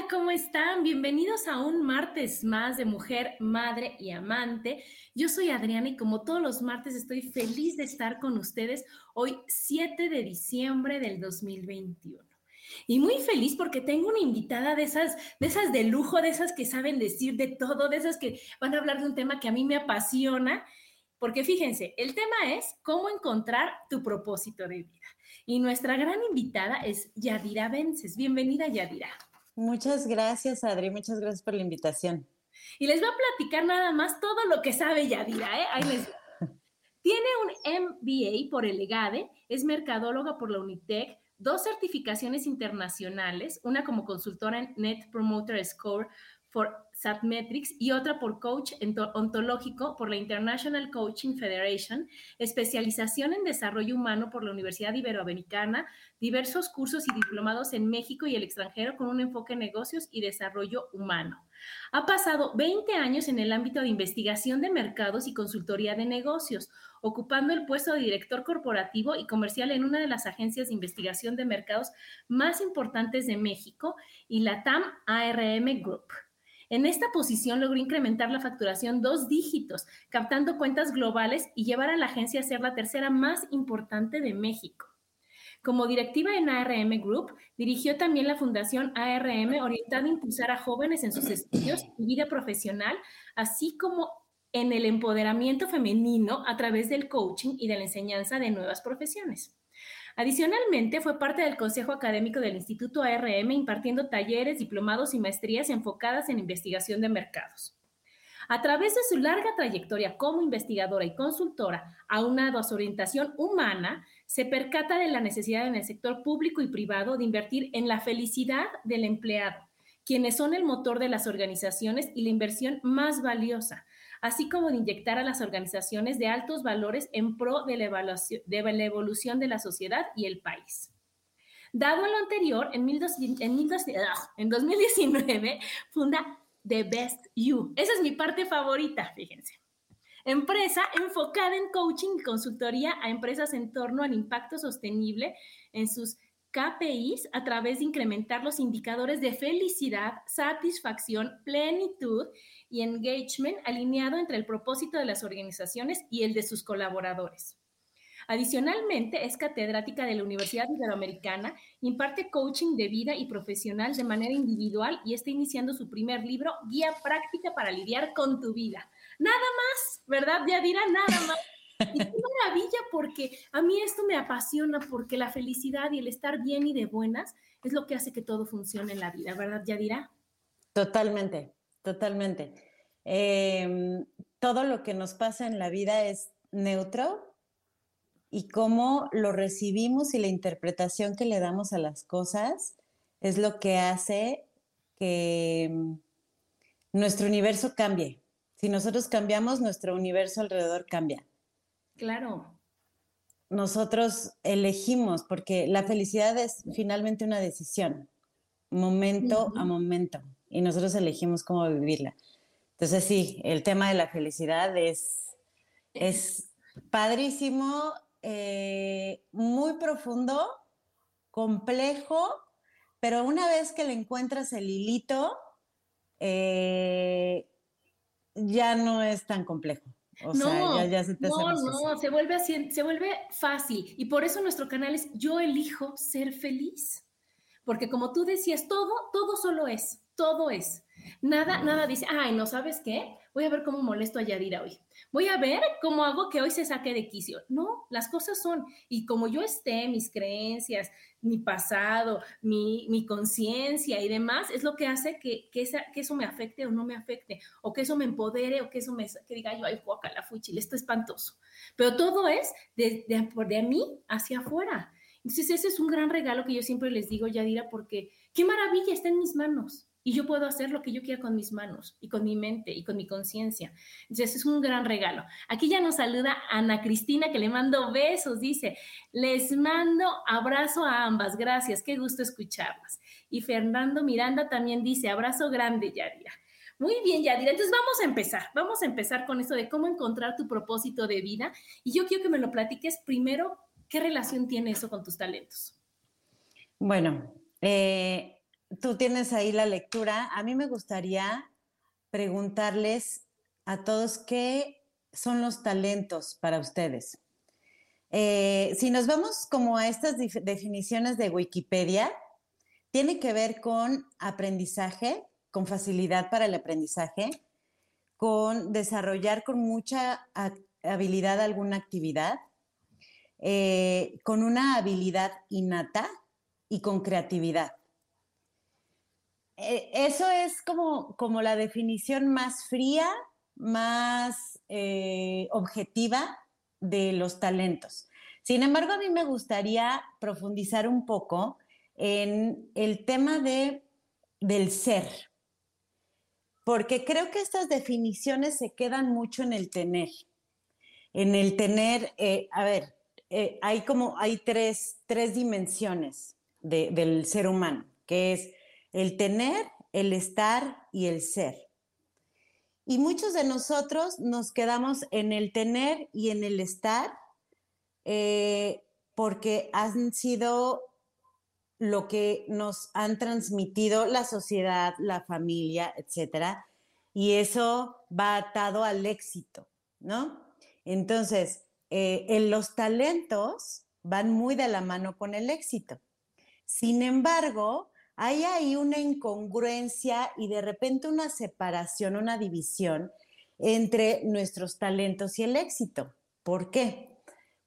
Tal? ¿Cómo están? Bienvenidos a un martes más de Mujer, Madre y Amante. Yo soy Adriana y como todos los martes estoy feliz de estar con ustedes hoy 7 de diciembre del 2021. Y muy feliz porque tengo una invitada de esas, de esas de lujo, de esas que saben decir de todo, de esas que van a hablar de un tema que a mí me apasiona. Porque fíjense, el tema es cómo encontrar tu propósito de vida. Y nuestra gran invitada es Yadira Vences. Bienvenida, Yadira. Muchas gracias, Adri. Muchas gracias por la invitación. Y les voy a platicar nada más todo lo que sabe Yadira, ¿eh? Ahí les Tiene un MBA por el EGADE, es mercadóloga por la UNITEC, dos certificaciones internacionales, una como consultora en Net Promoter Score for Satmetrics y otra por coach ontológico por la International Coaching Federation, especialización en desarrollo humano por la Universidad Iberoamericana, diversos cursos y diplomados en México y el extranjero con un enfoque en negocios y desarrollo humano. Ha pasado 20 años en el ámbito de investigación de mercados y consultoría de negocios, ocupando el puesto de director corporativo y comercial en una de las agencias de investigación de mercados más importantes de México y la TAM ARM Group. En esta posición logró incrementar la facturación dos dígitos, captando cuentas globales y llevar a la agencia a ser la tercera más importante de México. Como directiva en ARM Group, dirigió también la Fundación ARM orientada a impulsar a jóvenes en sus estudios y vida profesional, así como en el empoderamiento femenino a través del coaching y de la enseñanza de nuevas profesiones. Adicionalmente, fue parte del Consejo Académico del Instituto ARM impartiendo talleres, diplomados y maestrías enfocadas en investigación de mercados. A través de su larga trayectoria como investigadora y consultora, aunado a su orientación humana, se percata de la necesidad en el sector público y privado de invertir en la felicidad del empleado, quienes son el motor de las organizaciones y la inversión más valiosa, así como de inyectar a las organizaciones de altos valores en pro de la, de evolución de la sociedad y el país. Dado lo anterior, en, en 2019 funda The Best You. Esa es mi parte favorita, fíjense. Empresa enfocada en coaching y consultoría a empresas en torno al impacto sostenible en sus KPIs a través de incrementar los indicadores de felicidad, satisfacción, plenitud y engagement alineado entre el propósito de las organizaciones y el de sus colaboradores. Adicionalmente, es catedrática de la Universidad Iberoamericana, imparte coaching de vida y profesional de manera individual y está iniciando su primer libro, Guía Práctica para lidiar con tu vida. Nada más, ¿verdad, Yadira? Nada más. Y qué maravilla porque a mí esto me apasiona porque la felicidad y el estar bien y de buenas es lo que hace que todo funcione en la vida, ¿verdad, Yadira? Totalmente, totalmente. Em, todo lo que nos pasa en la vida es neutro y cómo lo recibimos y la interpretación que le damos a las cosas es lo que hace que em, nuestro universo cambie. Si nosotros cambiamos, nuestro universo alrededor cambia. Claro. Nosotros elegimos, porque la felicidad es finalmente una decisión, momento a momento, y nosotros elegimos cómo vivirla. Entonces sí, el tema de la felicidad es, es padrísimo, eh, muy profundo, complejo, pero una vez que le encuentras el hilito, eh, ya no es tan complejo. O no, sea, ya, se te no, no, se vuelve así, se vuelve fácil. Y por eso nuestro canal es Yo elijo ser feliz. Porque como tú decías, todo, todo solo es, todo es. Nada, nada dice, ay, no sabes qué, voy a ver cómo molesto a Yadira hoy. Voy a ver cómo hago que hoy se saque de quicio. No, las cosas son, y como yo esté, mis creencias, mi pasado, mi, mi conciencia y demás, es lo que hace que, que, que, eso me afecte o no me afecte, o que eso me empodere, o que eso me, que diga yo, ay, la fuchil, esto es espantoso. Pero todo es de, de, de mí hacia afuera. Entonces, ese es un gran regalo que yo siempre les digo, Yadira, porque qué maravilla está en mis manos y yo puedo hacer lo que yo quiera con mis manos y con mi mente y con mi conciencia. Entonces es un gran regalo. Aquí ya nos saluda Ana Cristina, que le mando besos, dice, les mando abrazo a ambas, gracias, qué gusto escucharlas. Y Fernando Miranda también dice, abrazo grande, Yadira. Muy bien, Yadira. Entonces vamos a empezar. Vamos a empezar con esto de cómo encontrar tu propósito de vida. Y yo quiero que me lo platiques primero, ¿qué relación tiene eso con tus talentos? Bueno, eh, tú tienes ahí la lectura. A mí me gustaría preguntarles a todos qué son los talentos para ustedes. Eh, si nos vamos como a estas definiciones de Wikipedia, tiene que ver con aprendizaje, con facilidad para el aprendizaje, con desarrollar con mucha habilidad alguna actividad, eh, con una habilidad innata y con creatividad. Eh, eso es como, como la definición más fría, más eh, objetiva de los talentos. Sin embargo, a mí me gustaría profundizar un poco en el tema de, del ser, porque creo que estas definiciones se quedan mucho en el tener. En el tener, eh, a ver, hay como, hay tres, tres dimensiones del ser humano, que es el tener, el estar y el ser. Y muchos de nosotros nos quedamos en el tener y en el estar eh, porque han sido lo que nos han transmitido la sociedad, la familia, etcétera, y eso va atado al éxito, ¿no? Entonces, eh, los talentos van muy de la mano con el éxito. Sin embargo, hay ahí una incongruencia y de repente una separación, una división entre nuestros talentos y el éxito. ¿Por qué?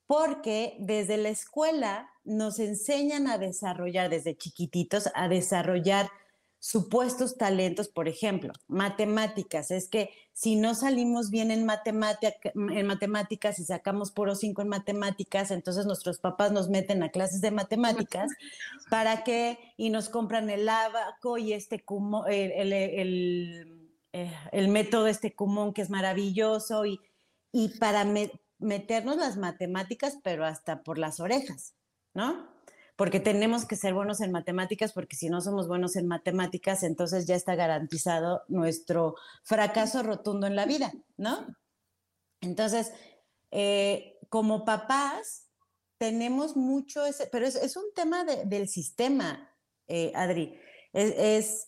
Porque desde la escuela nos enseñan a desarrollar, desde chiquititos, a desarrollar supuestos talentos, por ejemplo, matemáticas. Es que si no salimos bien en, en matemáticas y sacamos por cinco en matemáticas, entonces nuestros papás nos meten a clases de matemáticas para que, y nos compran el abaco y este el, el, eh, el, método este común que es maravilloso y, y para meternos las matemáticas, pero hasta por las orejas, ¿no? Porque tenemos que ser buenos en matemáticas, porque si no somos buenos en matemáticas, entonces ya está garantizado nuestro fracaso rotundo en la vida, ¿no? Entonces, eh, como papás, tenemos mucho ese, pero es, un tema del sistema, eh, Adri. Es,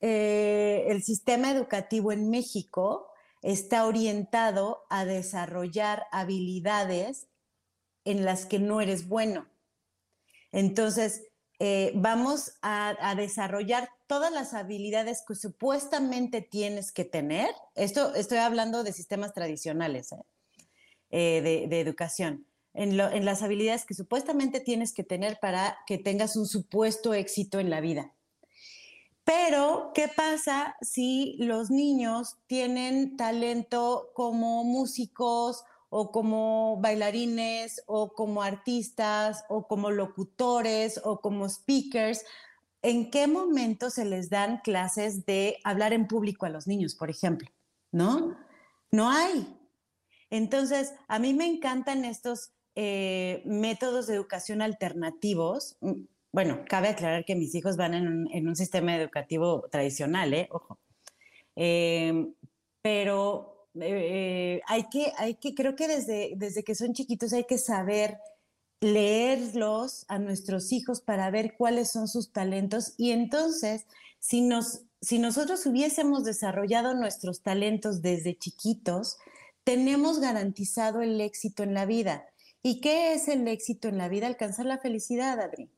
eh, el sistema educativo en México está orientado a desarrollar habilidades en las que no eres bueno. Entonces, eh, vamos a, desarrollar todas las habilidades que supuestamente tienes que tener. Esto estoy hablando de sistemas tradicionales ¿eh? Eh, de, educación. En, en las habilidades que supuestamente tienes que tener para que tengas un supuesto éxito en la vida. Pero, ¿qué pasa si los niños tienen talento como músicos o como bailarines o como artistas o como locutores o como speakers, ¿en qué momento se les dan clases de hablar en público a los niños, por ejemplo? ¿No? No hay. Entonces, a mí me encantan estos eh, métodos de educación alternativos. Mm, bueno, cabe aclarar que mis hijos van en un, sistema educativo tradicional, ¿eh? Ojo. Eh, pero eh, hay, que, hay que, creo que desde, desde que son chiquitos hay que saber leerlos a nuestros hijos para ver cuáles son sus talentos y entonces si nos si nosotros hubiésemos desarrollado nuestros talentos desde chiquitos, tenemos garantizado el éxito en la vida. ¿Y qué es el éxito en la vida? Alcanzar la felicidad, Adri.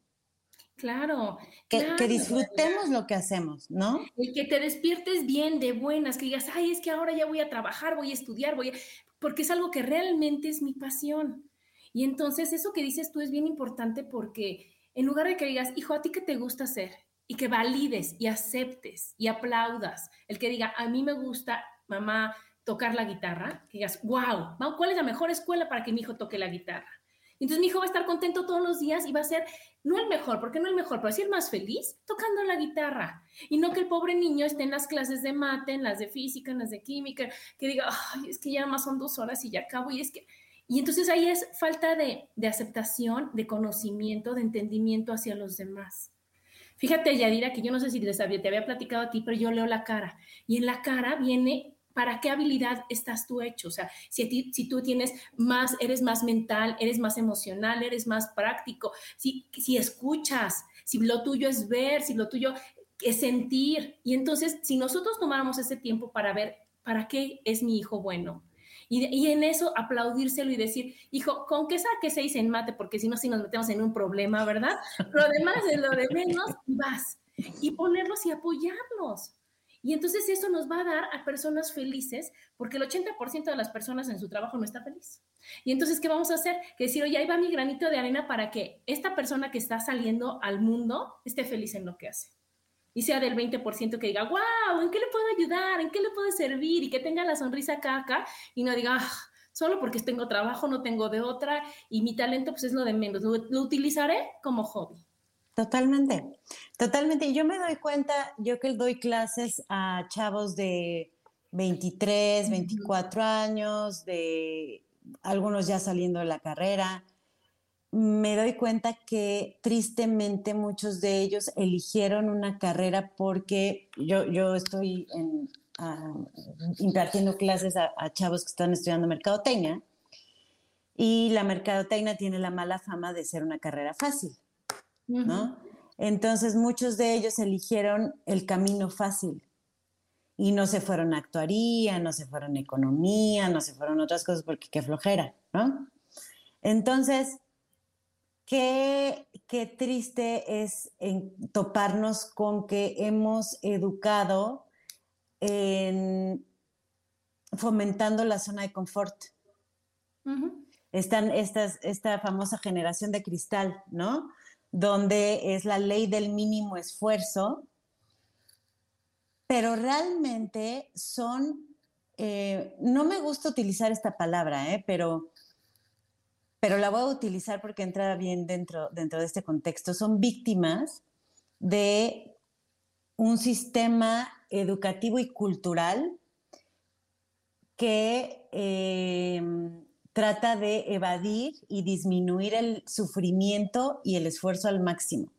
Claro que, disfrutemos lo que hacemos, ¿no? Y que te despiertes bien, de buenas, que digas, ay, es que ahora ya voy a trabajar, voy a estudiar, voy a... porque es algo que realmente es mi pasión. Y entonces eso que dices tú es bien importante porque en lugar de que digas, hijo, ¿a ti qué te gusta hacer? Y que valides y aceptes y aplaudas. El que diga, a mí me gusta, mamá, tocar la guitarra, que digas, wow, ¿cuál es la mejor escuela para que mi hijo toque la guitarra? Entonces mi hijo va a estar contento todos los días y va a ser, no el mejor, porque no el mejor, pero sí el más feliz tocando la guitarra. Y no que el pobre niño esté en las clases de mate, en las de física, en las de química, que diga, ay, es que ya más son dos horas y ya acabo. Y es que, y entonces ahí es falta de, aceptación, de conocimiento, de entendimiento hacia los demás. Fíjate, Yadira, que yo no sé si te había platicado a ti, pero yo leo la cara. Y en la cara viene ¿para qué habilidad estás tú hecho? O sea, si, tú tienes más, eres más mental, eres más emocional, eres más práctico, si, escuchas, si lo tuyo es ver, si lo tuyo es sentir. Y entonces, si nosotros tomáramos ese tiempo para ver para qué es mi hijo bueno, y, y, en eso aplaudírselo y decir, hijo, con que saque seis en mate, porque si no, si nos metemos en un problema, ¿verdad? Lo demás de lo de menos, vas. Y ponerlos y apoyarlos. Y entonces eso nos va a dar a personas felices, porque el 80% de las personas en su trabajo no está feliz. Y entonces, ¿qué vamos a hacer? Que decir, oye, ahí va mi granito de arena para que esta persona que está saliendo al mundo esté feliz en lo que hace. Y sea del 20% que diga, wow, ¿en qué le puedo ayudar? ¿En qué le puedo servir? Y que tenga la sonrisa acá, acá, y no diga, ah, solo porque tengo trabajo, no tengo de otra, y mi talento pues es lo de menos. lo utilizaré como hobby. Totalmente, totalmente. Y yo me doy cuenta, yo que doy clases a chavos de 23, 24 años, de algunos ya saliendo de la carrera, me doy cuenta que tristemente muchos de ellos eligieron una carrera porque yo, yo estoy impartiendo clases a, a, chavos que están estudiando mercadotecnia y la mercadotecnia tiene la mala fama de ser una carrera fácil. ¿No? Entonces muchos de ellos eligieron el camino fácil y no se fueron a actuaría, no se fueron a economía, no se fueron a otras cosas porque qué flojera, ¿no? Entonces, qué, qué triste es toparnos con que hemos educado en fomentando la zona de confort. Están estas, esta famosa generación de cristal, ¿no? Donde es la ley del mínimo esfuerzo, pero realmente son, eh, no me gusta utilizar esta palabra, eh, pero, pero la voy a utilizar porque entra bien dentro, dentro de este contexto, son víctimas de un sistema educativo y cultural que eh, trata de evadir y disminuir el sufrimiento y el esfuerzo al máximo.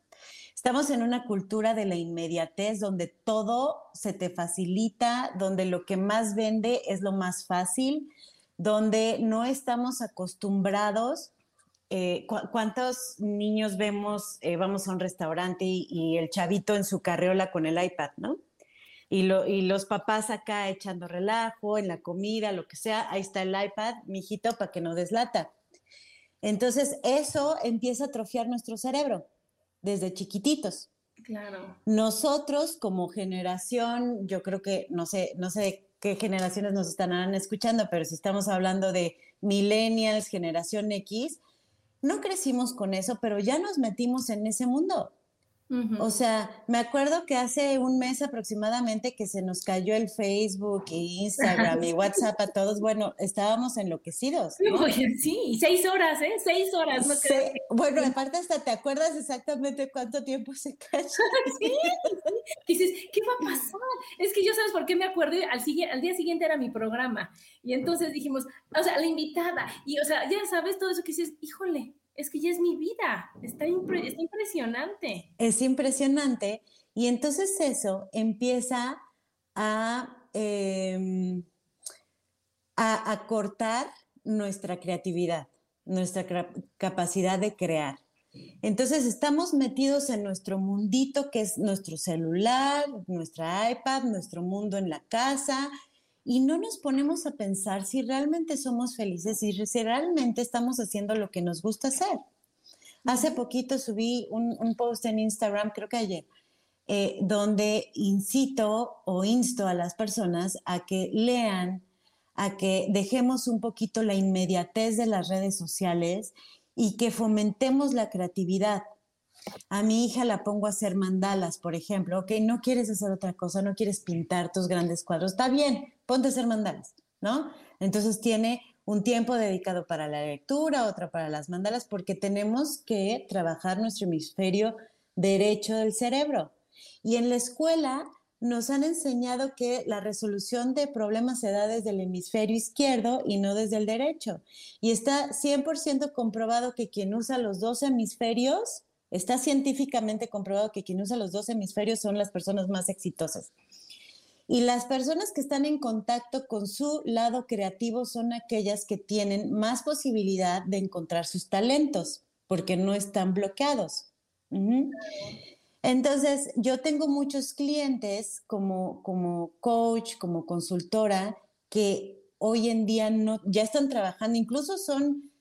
Estamos en una cultura de la inmediatez donde todo se te facilita, donde lo que más vende es lo más fácil, donde no estamos acostumbrados. Eh, ¿Cuántos niños vemos, eh, vamos a un restaurante y, y, el chavito en su carreola con el iPad, ¿no? Y, los papás acá echando relajo en la comida, lo que sea, ahí está el iPad, mijito, para que no deslata. Entonces, eso empieza a atrofiar nuestro cerebro desde chiquititos. Claro. Nosotros como generación, yo creo que no sé, no sé qué generaciones nos estarán escuchando, pero si estamos hablando de millennials, generación X, no crecimos con eso, pero ya nos metimos en ese mundo. O sea, me acuerdo que hace un mes aproximadamente que se nos cayó el Facebook y Instagram y WhatsApp a todos. Bueno, estábamos enloquecidos. Sí, seis horas, ¿eh? Seis horas. No bueno, aparte hasta te acuerdas exactamente cuánto tiempo se cayó. sí, dices, ¿qué va a pasar? Es que yo sabes por qué me acuerdo, al, al día siguiente era mi programa. Y entonces dijimos, o sea, la invitada. Y, o sea, ya sabes todo eso que dices, híjole, es que ya es mi vida, está, impresionante. Es impresionante. Y entonces eso empieza a, em, a, cortar nuestra creatividad, nuestra capacidad de crear. Entonces estamos metidos en nuestro mundito que es nuestro celular, nuestra iPad, nuestro mundo en la casa y no nos ponemos a pensar si realmente somos felices y si realmente estamos haciendo lo que nos gusta hacer. Hace poquito subí un, post en Instagram, creo que ayer, eh, donde incito o insto a las personas a que lean, a que dejemos un poquito la inmediatez de las redes sociales y que fomentemos la creatividad. A mi hija la pongo a hacer mandalas, por ejemplo. Ok, no quieres hacer otra cosa, no quieres pintar tus grandes cuadros. Está bien, ponte a hacer mandalas, ¿no? Entonces tiene un tiempo dedicado para la lectura, otro para las mandalas, porque tenemos que trabajar nuestro hemisferio derecho del cerebro. Y en la escuela nos han enseñado que la resolución de problemas se da desde el hemisferio izquierdo y no desde el derecho. Y está 100% comprobado que quien usa los dos hemisferios, está científicamente comprobado que quien usa los dos hemisferios son las personas más exitosas. Y las personas que están en contacto con su lado creativo son aquellas que tienen más posibilidad de encontrar sus talentos, porque no están bloqueados. Entonces, yo tengo muchos clientes como, como coach, como consultora, que hoy en día no, ya están trabajando, incluso son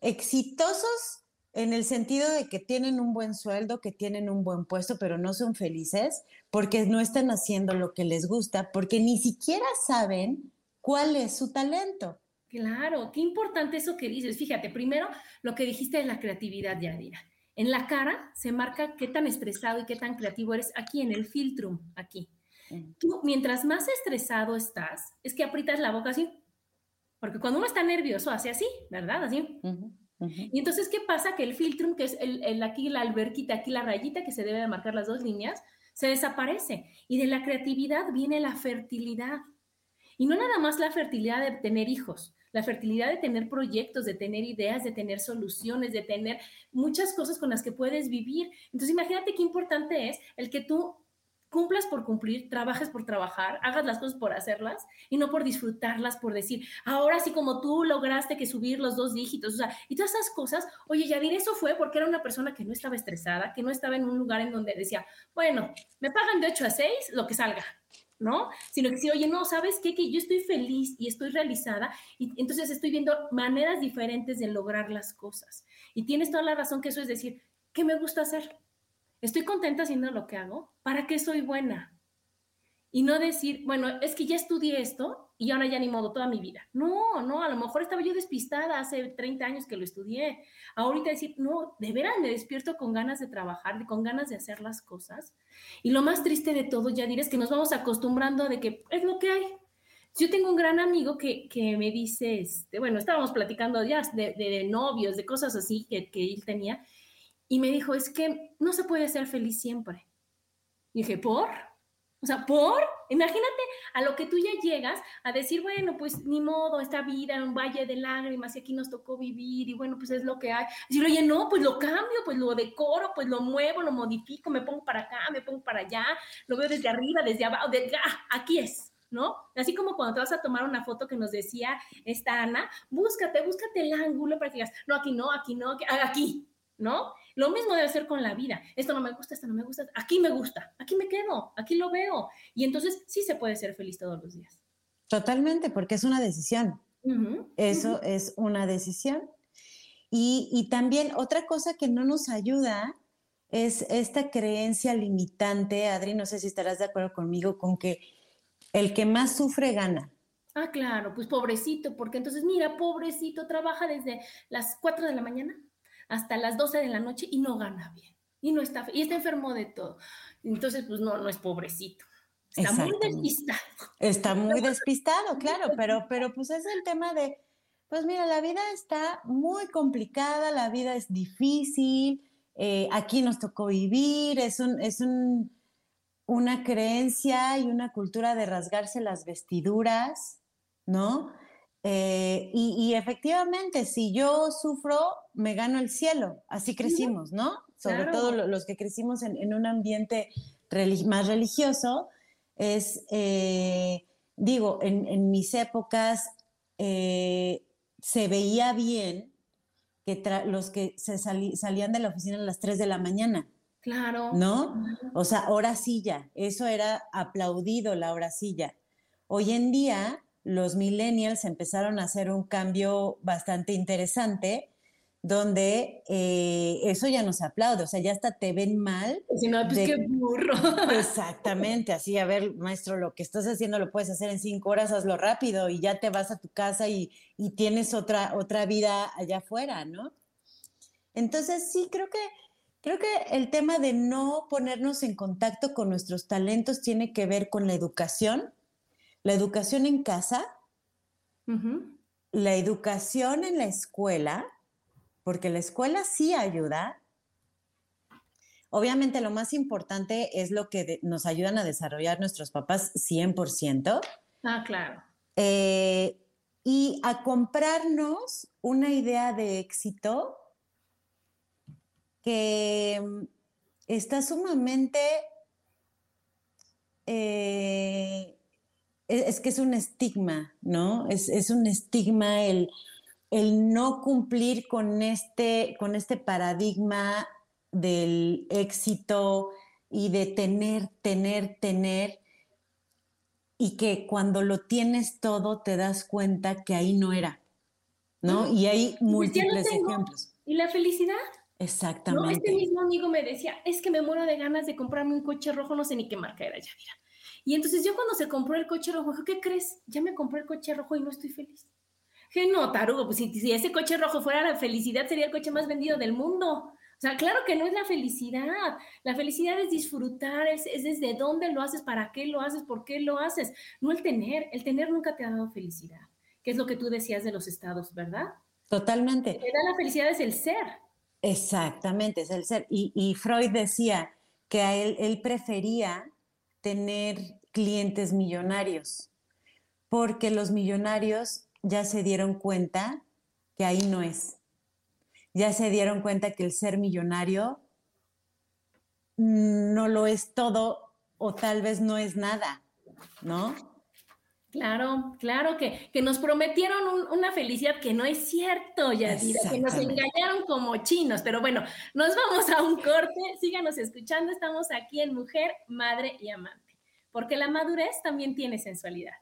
exitosos en el sentido de que tienen un buen sueldo, que tienen un buen puesto, pero no son felices porque no están haciendo lo que les gusta, porque ni siquiera saben cuál es su talento. Claro, qué importante eso que dices. Fíjate, primero lo que dijiste de la creatividad, Yadira. En la cara se marca qué tan estresado y qué tan creativo eres aquí en el filtrum, aquí. Tú, mientras más estresado estás, es que aprietas la boca así. Porque cuando uno está nervioso, hace así, ¿verdad? Así. Y entonces, ¿qué pasa? Que el filtrum, que es el, aquí la alberquita, aquí la rayita que se debe de marcar las dos líneas, se desaparece. Y de la creatividad viene la fertilidad. Y no nada más la fertilidad de tener hijos, la fertilidad de tener proyectos, de tener ideas, de tener soluciones, de tener muchas cosas con las que puedes vivir. Entonces, imagínate qué importante es el que tú cumplas por cumplir, trabajes por trabajar, hagas las cosas por hacerlas y no por disfrutarlas, por decir, ahora sí como tú lograste que subir los dos dígitos, o sea, y todas esas cosas, oye, Yadir, eso fue porque era una persona que no estaba estresada, que no estaba en un lugar en donde decía, bueno, me pagan de 8 a 6, lo que salga, ¿no? Sino que si, oye, no, ¿sabes qué? Que yo estoy feliz y estoy realizada y entonces estoy viendo maneras diferentes de lograr las cosas. Y tienes toda la razón que eso es decir, ¿qué me gusta hacer? Estoy contenta haciendo lo que hago, ¿para qué soy buena? Y no decir, bueno, es que ya estudié esto y ahora ya ni modo toda mi vida. No, no, a lo mejor estaba yo despistada hace 30 años que lo estudié. Ahorita decir, no, de veras me despierto con ganas de trabajar, con ganas de hacer las cosas. Y lo más triste de todo, ya diré, es que nos vamos acostumbrando de que es lo que hay. Yo tengo un gran amigo que, que me dice, este, bueno, estábamos platicando ya de, de, novios, de cosas así que, que él tenía, y me dijo, es que no se puede ser feliz siempre. Y dije, ¿por? O sea, ¿por? Imagínate a lo que tú ya llegas a decir, bueno, pues ni modo, esta vida, un valle de lágrimas y aquí nos tocó vivir y bueno, pues es lo que hay. Decir, oye, no, pues lo cambio, pues lo decoro, pues lo muevo, lo modifico, me pongo para acá, me pongo para allá, lo veo desde arriba, desde abajo, de, ah, aquí es. ¿no? Así como cuando te vas a tomar una foto que nos decía esta Ana, búscate, búscate el ángulo para que digas, no, aquí no, aquí no, aquí, ¿no? Lo mismo debe ser con la vida. Esto no me gusta, esto no me gusta. Aquí me gusta, aquí me quedo, aquí lo veo. Y entonces sí se puede ser feliz todos los días. Totalmente, porque es una decisión. Eso es una decisión. Y, y, también otra cosa que no nos ayuda es esta creencia limitante, Adri, no sé si estarás de acuerdo conmigo, con que el que más sufre gana. Ah, claro, pues pobrecito, porque entonces, mira, pobrecito, trabaja desde las 4 de la mañana hasta las 12 de la noche y no gana bien. Y no está, y está enfermo de todo. Entonces, pues no, no es pobrecito. Está muy despistado. Está muy despistado, claro, pero, pero pues es el tema de, pues mira, la vida está muy complicada, la vida es difícil, eh, aquí nos tocó vivir, es, un, es un, una creencia y una cultura de rasgarse las vestiduras, ¿no? Eh, y, efectivamente, si yo sufro, me gano el cielo. Así crecimos, ¿no? Sobre todo los que crecimos en, un ambiente más religioso, es, eh, digo, en, mis épocas eh, se veía bien que los que se salían de la oficina a las 3 de la mañana. Claro. ¿No? O sea, hora silla, eso era aplaudido la hora silla. Hoy en día, los millennials empezaron a hacer un cambio bastante interesante donde eh, eso ya no se aplaude, o sea, ya hasta te ven mal. Si no, pues qué burro. Exactamente, así, a ver, maestro, lo que estás haciendo lo puedes hacer en cinco horas, hazlo rápido y ya te vas a tu casa y, y tienes otra, otra vida allá afuera, ¿no? Entonces, sí, creo que, creo que el tema de no ponernos en contacto con nuestros talentos tiene que ver con la educación, la educación en casa, la educación en la escuela, porque la escuela sí ayuda. Obviamente lo más importante es lo que nos ayudan a desarrollar nuestros papás 100%. Ah, claro. Eh, y a comprarnos una idea de éxito que mm, está sumamente... Eh, es, que es un estigma, ¿no? Es, es un estigma el el no cumplir con este, con este paradigma del éxito y de tener, tener, tener, y que cuando lo tienes todo te das cuenta que ahí no era, ¿no? Y hay pues múltiples ejemplos. ¿Y la felicidad? Exactamente. este mismo amigo me decía, es que me muero de ganas de comprarme un coche rojo, no sé ni qué marca era, ya mira. Y entonces yo cuando se compró el coche rojo, ¿qué crees? Ya me compré el coche rojo y no estoy feliz. Que no, tarugo, pues si, ese coche rojo fuera la felicidad, sería el coche más vendido del mundo. O sea, claro que no es la felicidad. La felicidad es disfrutar, es, desde dónde lo haces, para qué lo haces, por qué lo haces. No el tener. El tener nunca te ha dado felicidad, que es lo que tú decías de los estados, ¿verdad? Totalmente. Lo que da la felicidad es el ser. Exactamente, es el ser. Y, Freud decía que a él, él prefería tener clientes millonarios, porque los millonarios ya se dieron cuenta que ahí no es. Ya se dieron cuenta que el ser millonario no lo es todo o tal vez no es nada, ¿no? Claro, claro, que, que nos prometieron una felicidad que no es cierto, Yadira, que nos engañaron como chinos, pero bueno, nos vamos a un corte, síganos escuchando, estamos aquí en Mujer, Madre y Amante, porque la madurez también tiene sensualidad.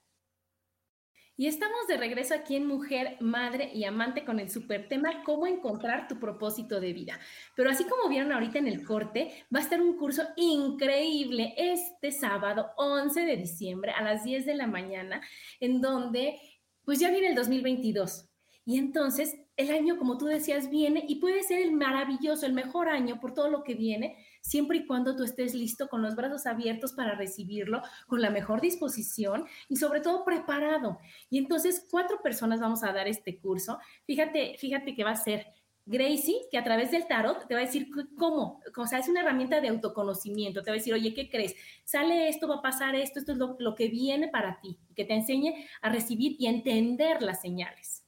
Y estamos de regreso aquí en Mujer, Madre y Amante con el super tema Cómo encontrar tu propósito de vida. Pero así como vieron ahorita en el corte, va a estar un curso increíble este sábado 11 de diciembre a las 10 de la mañana, en donde pues ya viene el 2022. Y entonces el año, como tú decías, viene y puede ser el maravilloso, el mejor año por todo lo que viene, siempre y cuando tú estés listo con los brazos abiertos para recibirlo, con la mejor disposición y sobre todo preparado. Y entonces cuatro personas vamos a dar este curso. Fíjate, fíjate que va a ser Gracie, que a través del tarot te va a decir cómo, o sea, es una herramienta de autoconocimiento, te va a decir, oye, ¿qué crees? Sale esto, va a pasar esto, esto es lo, lo que viene para ti, que te enseñe a recibir y entender las señales.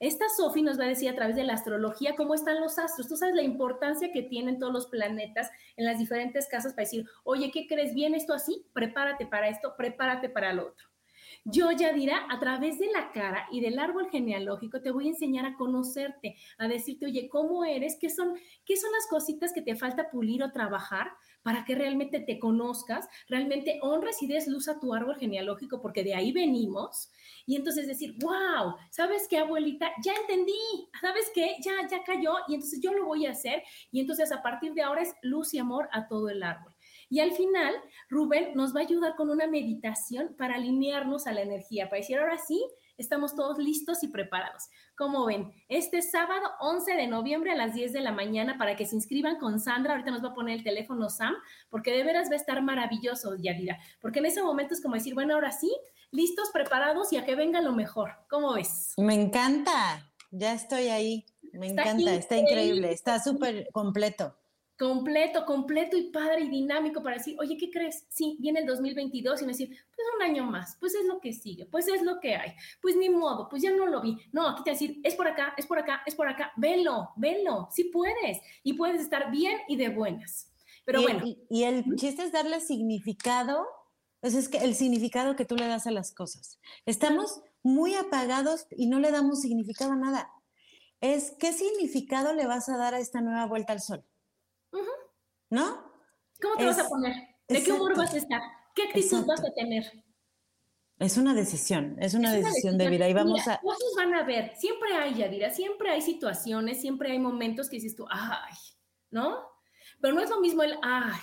Esta Sofi nos va a decir a través de la astrología cómo están los astros. Tú sabes la importancia que tienen todos los planetas en las diferentes casas para decir, oye, ¿qué crees? ¿Bien esto así? Prepárate para esto, prepárate para lo otro. Yo, ya dirá, a través de la cara y del árbol genealógico te voy a enseñar a conocerte, a decirte, oye, ¿cómo eres? ¿Qué son, qué son las cositas que te falta pulir o trabajar para que realmente te conozcas, realmente honres y des luz a tu árbol genealógico, porque de ahí venimos. Y entonces decir, wow, ¿sabes qué, abuelita? Ya entendí, ¿sabes qué? Ya, ya cayó y entonces yo lo voy a hacer. Y entonces a partir de ahora es luz y amor a todo el árbol. Y al final, Rubén nos va a ayudar con una meditación para alinearnos a la energía, para decir, ahora sí, estamos todos listos y preparados. Como ven, este sábado 11 de noviembre a las 10 de la mañana para que se inscriban con Sandra. Ahorita nos va a poner el teléfono Sam, porque de veras va a estar maravilloso, Yadira. Porque en ese momento es como decir, bueno, ahora sí, listos, preparados y a que venga lo mejor. ¿Cómo ves? Me encanta, ya estoy ahí. Me encanta, está increíble, está súper completo completo, completo y padre y dinámico para decir, oye, ¿qué crees? Sí, viene el 2022 y me decir, pues un año más, pues es lo que sigue, pues es lo que hay, pues ni modo, pues ya no lo vi. No, aquí te decir, es por acá, es por acá, es por acá, velo, velo, sí puedes y puedes estar bien y de buenas. Pero bueno. Y, el chiste es darle significado, pues es que el significado que tú le das a las cosas. Estamos muy apagados y no le damos significado a nada. es qué significado le vas a dar a esta nueva vuelta al sol. ¿No? ¿Cómo te vas a poner? ¿De qué humor vas a estar? ¿Qué actitud vas a tener? Es una decisión, es una, decisión, de vida y vamos a... Cosas van a ver, siempre hay, Yadira, siempre hay situaciones, siempre hay momentos que dices tú, ay, ¿no? Pero no es lo mismo el, ay,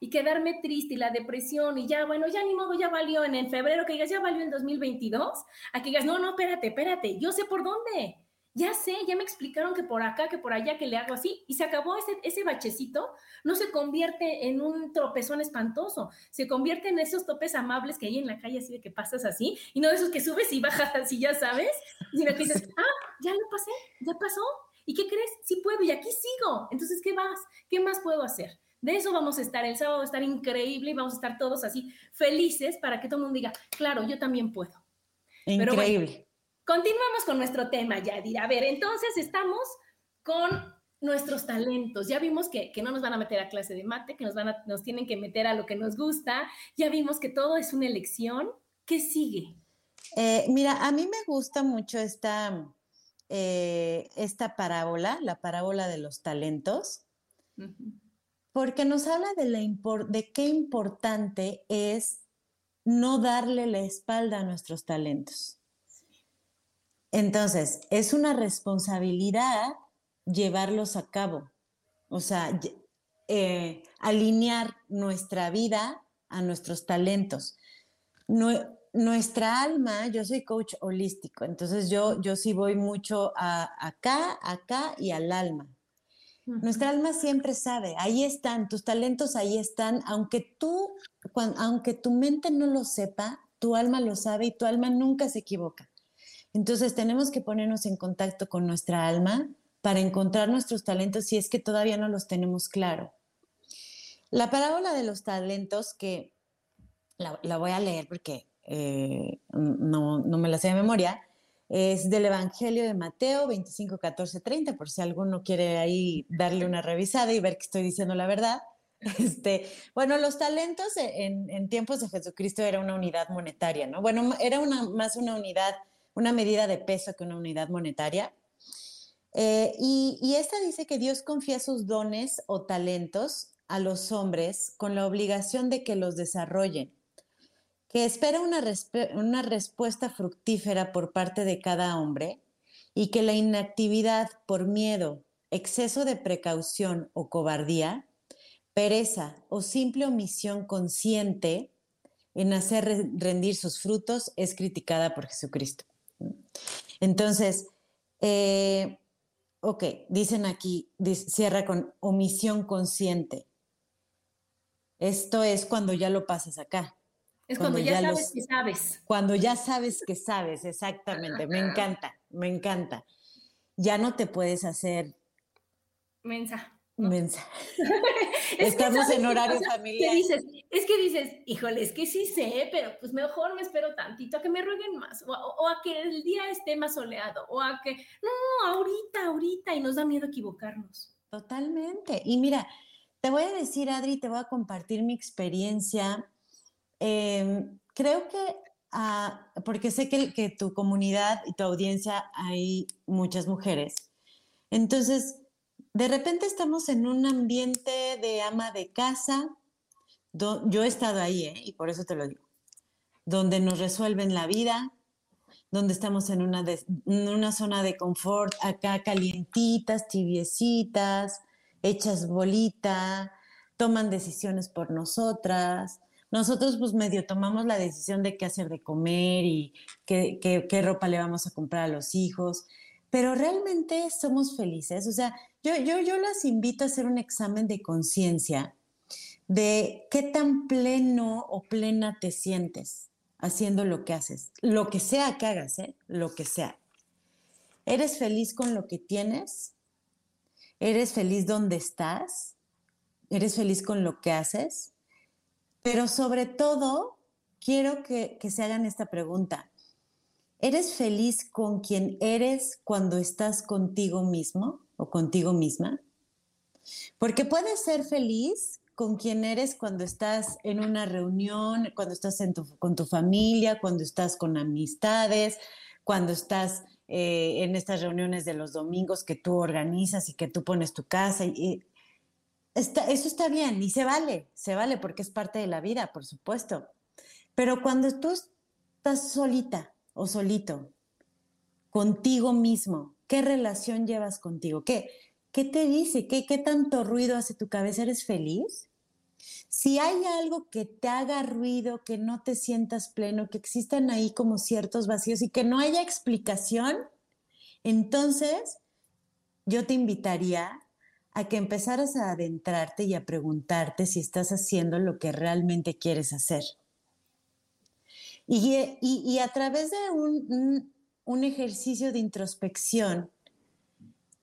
y quedarme triste y la depresión y ya, bueno, ya ni modo, ya valió en, en febrero, que digas, ya valió en 2022, a que digas, no, no, espérate, espérate, yo sé por dónde ya sé, ya me explicaron que por acá, que por allá, que le hago así, y se acabó ese, ese bachecito, no se convierte en un tropezón espantoso, se convierte en esos topes amables que hay en la calle, así de que pasas así, y no de esos que subes y bajas así, ya sabes, sino que dices, ah, ya lo pasé, ya pasó, ¿y qué crees? Sí puedo, y aquí sigo, entonces, ¿qué más? ¿Qué más puedo hacer? De eso vamos a estar, el sábado va a estar increíble y vamos a estar todos así felices para que todo el mundo diga, claro, yo también puedo. Increíble. Continuamos con nuestro tema, Yadira. A ver, entonces estamos con nuestros talentos. Ya vimos que, no nos van a meter a clase de mate, que nos, van a, nos tienen que meter a lo que nos gusta. Ya vimos que todo es una elección. ¿Qué sigue? Eh, mira, a mí me gusta mucho esta, eh, esta parábola, la parábola de los talentos, porque nos habla de, la de qué importante es no darle la espalda a nuestros talentos. Entonces, es una responsabilidad llevarlos a cabo, o sea, eh, alinear nuestra vida a nuestros talentos. nuestra alma, yo soy coach holístico, entonces yo, yo sí voy mucho a, acá, acá y al alma. Nuestra alma siempre sabe, ahí están, tus talentos ahí están, aunque tú, aunque tu mente no lo sepa, tu alma lo sabe y tu alma nunca se equivoca. Entonces tenemos que ponernos en contacto con nuestra alma para encontrar nuestros talentos si es que todavía no los tenemos claro. La parábola de los talentos, que la, voy a leer porque eh, no, me la sé de memoria, es del Evangelio de Mateo 25, 14, 30, por si alguno quiere ahí darle una revisada y ver que estoy diciendo la verdad. Este, bueno, los talentos en, en, tiempos de Jesucristo era una unidad monetaria, ¿no? Bueno, era una, más una unidad una medida de peso que una unidad monetaria. Eh, y, esta dice que Dios confía sus dones o talentos a los hombres con la obligación de que los desarrollen, que espera una, una respuesta fructífera por parte de cada hombre y que la inactividad por miedo, exceso de precaución o cobardía, pereza o simple omisión consciente en hacer rendir sus frutos es criticada por Jesucristo. Entonces, eh, ok, dicen aquí, cierra con omisión consciente. Esto es cuando ya lo pasas acá. Es cuando, ya, sabes que sabes. Cuando ya sabes que sabes, exactamente. Me encanta, me encanta. Ya no te puedes hacer mensa. Mensa. Estamos en horario familiar. Dices, es que dices, híjole, es que sí sé, pero pues mejor me espero tantito a que me rueguen más, o, a que el día esté más soleado, o a que, no, ahorita, ahorita, y nos da miedo equivocarnos. Totalmente. Y mira, te voy a decir, Adri, te voy a compartir mi experiencia. Em, creo que, ah, porque sé que, que tu comunidad y tu audiencia hay muchas mujeres. Entonces, de repente estamos en un ambiente de ama de casa, yo he estado ahí, ¿eh? y por eso te lo digo, donde nos resuelven la vida, donde estamos en una, zona de confort, acá calientitas, tibiecitas, hechas bolita, toman decisiones por nosotras. Nosotros pues medio tomamos la decisión de qué hacer de comer y qué, qué ropa le vamos a comprar a los hijos pero realmente somos felices. O sea, yo, yo, yo las invito a hacer un examen de conciencia de qué tan pleno o plena te sientes haciendo lo que haces, lo que sea que hagas, ¿eh? lo que sea. ¿Eres feliz con lo que tienes? ¿Eres feliz donde estás? ¿Eres feliz con lo que haces? Pero sobre todo, quiero que, que se hagan esta pregunta. ¿Eres feliz con quien eres cuando estás contigo mismo o contigo misma? Porque puedes ser feliz con quien eres cuando estás en una reunión, cuando estás con tu familia, cuando estás con amistades, cuando estás eh, en estas reuniones de los domingos que tú organizas y que tú pones tu casa. Y, está, eso está bien y se vale, se vale porque es parte de la vida, por supuesto. Pero cuando tú estás solita o solito, contigo mismo, ¿qué relación llevas contigo? ¿Qué, qué te dice? ¿Qué, ¿Qué tanto ruido hace tu cabeza? ¿Eres feliz? Si hay algo que te haga ruido, que no te sientas pleno, que existan ahí como ciertos vacíos y que no haya explicación, entonces yo te invitaría a que empezaras a adentrarte y a preguntarte si estás haciendo lo que realmente quieres hacer. Y, a través de un, un ejercicio de introspección,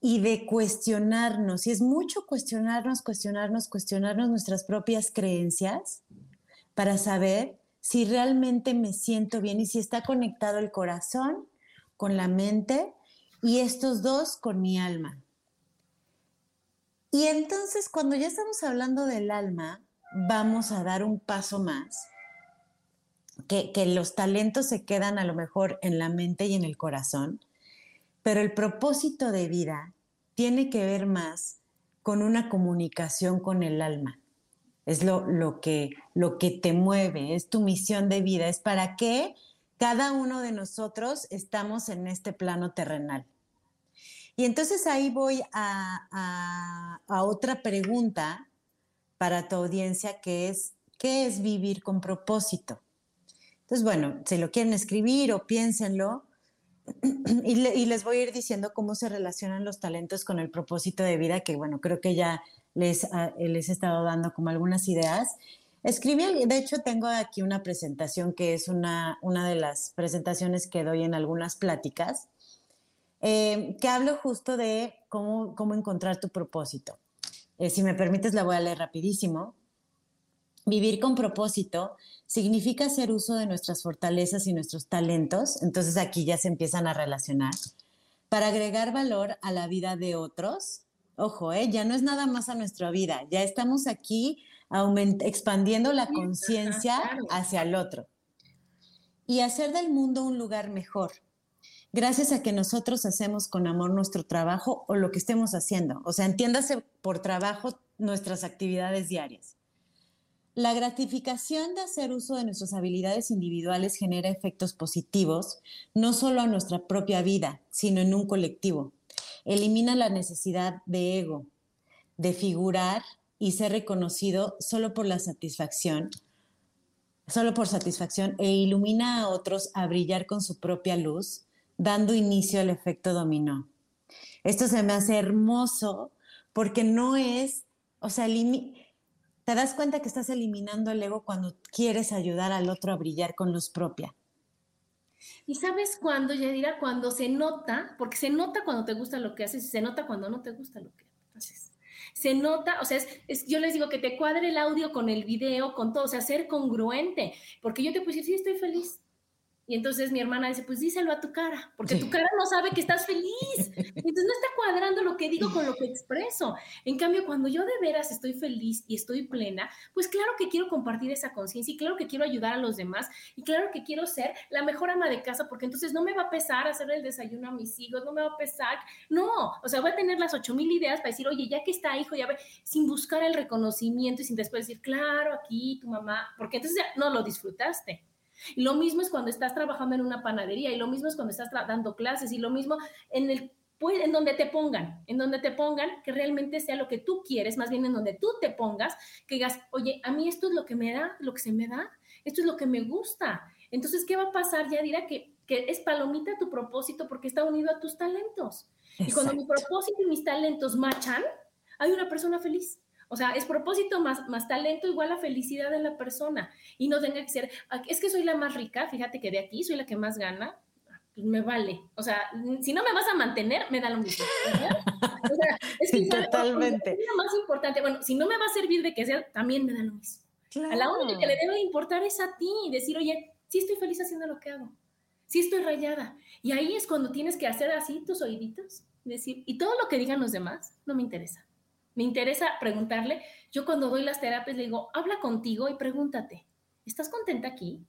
y de cuestionarnos. Y es mucho cuestionarnos, cuestionarnos, cuestionarnos nuestras propias creencias para saber si realmente me siento bien y si está conectado el corazón con la mente y estos dos con mi alma. Y entonces cuando ya estamos hablando del alma, vamos a dar un paso más, que, los talentos se quedan a lo mejor en la mente y en el corazón, pero el propósito de vida tiene que ver más con una comunicación con el alma. Es lo, lo, que, lo que te mueve, es tu misión de vida, es para qué cada uno de nosotros estamos en este plano terrenal. Y entonces ahí voy a, a, otra pregunta para tu audiencia, que es, ¿qué es vivir con propósito? Entonces, bueno, si lo quieren escribir o piénsenlo, y, les voy a ir diciendo cómo se relacionan los talentos con el propósito de vida, que bueno, creo que ya les, ah, les he estado dando como algunas ideas. Escribí, de hecho tengo aquí una presentación que es una, una de las presentaciones que doy en algunas pláticas, eh, que hablo justo de cómo, cómo encontrar tu propósito. Eh, si me permites, la voy a leer rapidísimo. Vivir con propósito significa hacer uso de nuestras fortalezas y nuestros talentos, entonces aquí ya se empiezan a relacionar, para agregar valor a la vida de otros. Ojo, ¿eh? ya no es nada más a nuestra vida, ya estamos aquí expandiendo la conciencia hacia el otro y hacer del mundo un lugar mejor, gracias a que nosotros hacemos con amor nuestro trabajo o lo que estemos haciendo. O sea, entiéndase por trabajo nuestras actividades diarias. La gratificación de hacer uso de nuestras habilidades individuales genera efectos positivos, no solo a nuestra propia vida, sino en un colectivo. Elimina la necesidad de ego, de figurar y ser reconocido solo por la satisfacción, solo por satisfacción, e ilumina a otros a brillar con su propia luz, dando inicio al efecto dominó. Esto se me hace hermoso porque no es, o sea, te das cuenta que estás eliminando el ego cuando quieres ayudar al otro a brillar con luz propia. Y sabes cuándo, Yadira, cuando se nota, porque se nota cuando te gusta lo que haces y se nota cuando no te gusta lo que haces. Se nota, o sea, es, yo les digo que te cuadre el audio con el video, con todo, o sea, ser congruente, porque yo te puedo decir, sí, estoy feliz, y entonces mi hermana dice, pues díselo a tu cara, porque tu cara no sabe que estás feliz. Entonces no está cuadrando lo que digo con lo que expreso. En cambio, cuando yo de veras estoy feliz y estoy plena, pues claro que quiero compartir esa conciencia y claro que quiero ayudar a los demás y claro que quiero ser la mejor ama de casa, porque entonces no me va a pesar hacer el desayuno a mis hijos, no me va a pesar, no, o sea, voy a tener las ocho mil ideas para decir, oye, ya que está hijo, ya ve, sin buscar el reconocimiento y sin después decir, claro, aquí tu mamá, porque entonces ya no lo disfrutaste. Y lo mismo es cuando estás trabajando en una panadería, y lo mismo es cuando estás dando clases, y lo mismo en el pues, en donde te pongan, en donde te pongan, que realmente sea lo que tú quieres, más bien en donde tú te pongas, que digas, oye, a mí esto es lo que me da, lo que se me da, esto es lo que me gusta. Entonces, ¿qué va a pasar? Ya dirá que, que es palomita tu propósito porque está unido a tus talentos. Y cuando mi propósito y mis talentos machan, hay una persona feliz. O sea, es propósito más, más talento igual a felicidad de la persona. Y no tenga que ser, ah, es que soy la más rica, fíjate que de aquí soy la que más gana, pues me vale. O sea, si no me vas a mantener, me da lo mismo. O sea, es que totalmente. Es lo más importante. Bueno, si no me va a servir de que sea, también me da lo mismo. A la única que le debe importar es a ti y decir, oye, sí estoy feliz haciendo lo que hago. Sí estoy rayada. Y ahí es cuando tienes que hacer así tus oíditos decir, y todo lo que digan los demás no me interesa. Me interesa preguntarle. Yo cuando doy las terapias le digo, habla contigo y pregúntate, ¿estás contenta aquí?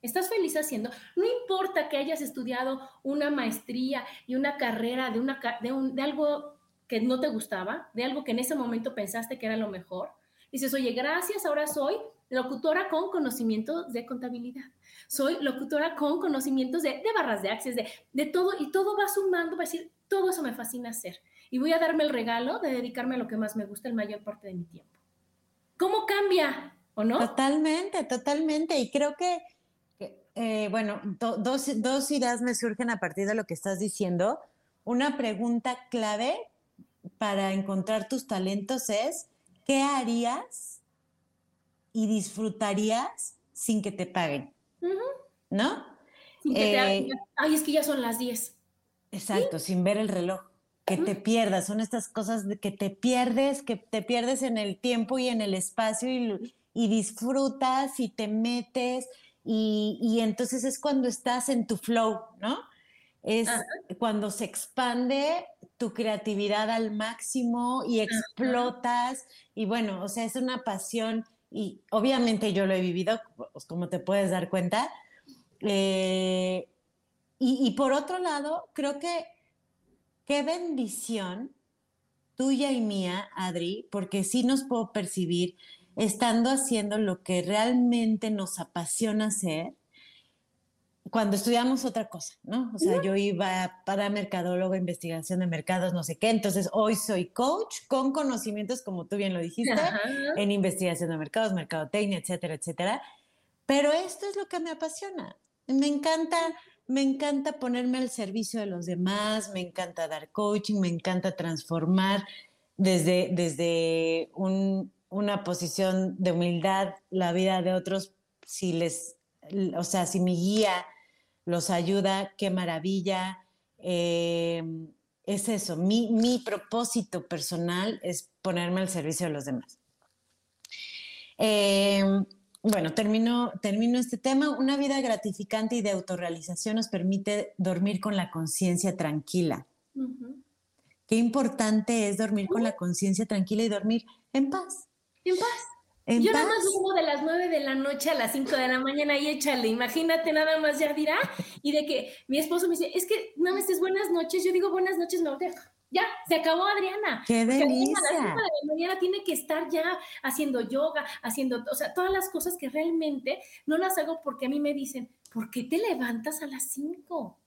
¿Estás feliz haciendo? No importa que hayas estudiado una maestría y una carrera de, una, de, de algo que no te gustaba, de algo que en ese momento pensaste que era lo mejor. Dices, oye, gracias, ahora soy locutora con conocimientos de contabilidad. Soy locutora con conocimientos de, barras de access, de, de, todo, y todo va sumando, va a decir, todo eso me fascina hacer. Y voy a darme el regalo de dedicarme a lo que más me gusta el mayor parte de mi tiempo. ¿Cómo cambia? ¿O no? Totalmente, totalmente. Y creo que, eh, bueno, dos, dos ideas me surgen a partir de lo que estás diciendo. Una pregunta clave para encontrar tus talentos es, ¿qué harías y disfrutarías sin que te paguen? ¿No? Sin que te eh, Ay, es que ya son las 10. Exacto, sin ver el reloj. Que te pierdas, son estas cosas de que te pierdes, que te pierdes en el tiempo y en el espacio y, disfrutas y te metes y, y, entonces es cuando estás en tu flow, ¿no? Es cuando se expande tu creatividad al máximo y explotas. Y bueno, o sea, es una pasión y obviamente yo lo he vivido, pues, como te puedes dar cuenta. Eh, y, por otro lado, creo que qué bendición tuya y mía, Adri, porque sí nos puedo percibir estando haciendo lo que realmente nos apasiona hacer cuando estudiamos otra cosa, ¿no? O sea, yo iba para mercadólogo, investigación de mercados, no sé qué. Entonces, hoy soy coach con conocimientos, como tú bien lo dijiste, en investigación de mercados, mercadotecnia, etcétera, etcétera. Pero esto es lo que me apasiona. Me encanta, me encanta ponerme al servicio de los demás, me encanta dar coaching, me encanta transformar desde, desde una posición de humildad la vida de otros si les, o sea, si mi guía los ayuda, qué maravilla. Eh, es eso, mi, mi, propósito personal es ponerme al servicio de los demás. Eh, bueno, termino, termino este tema. Una vida gratificante y de autorrealización nos permite dormir con la conciencia tranquila. Qué importante es dormir con la conciencia tranquila y dormir en paz. En paz. Yo nada más duermo de las 9 de la noche a las 5 de la mañana y échale, imagínate nada más ya dirá. Y de que mi esposo me dice, es que no me dices buenas noches, yo digo buenas noches, me volteo. Ya, se acabó Adriana. ¡Qué delicia! A las 5 de la mañana tiene que estar ya haciendo yoga, haciendo, o sea, todas las cosas que realmente no las hago porque a mí me dicen, ¿por qué te levantas a las 5?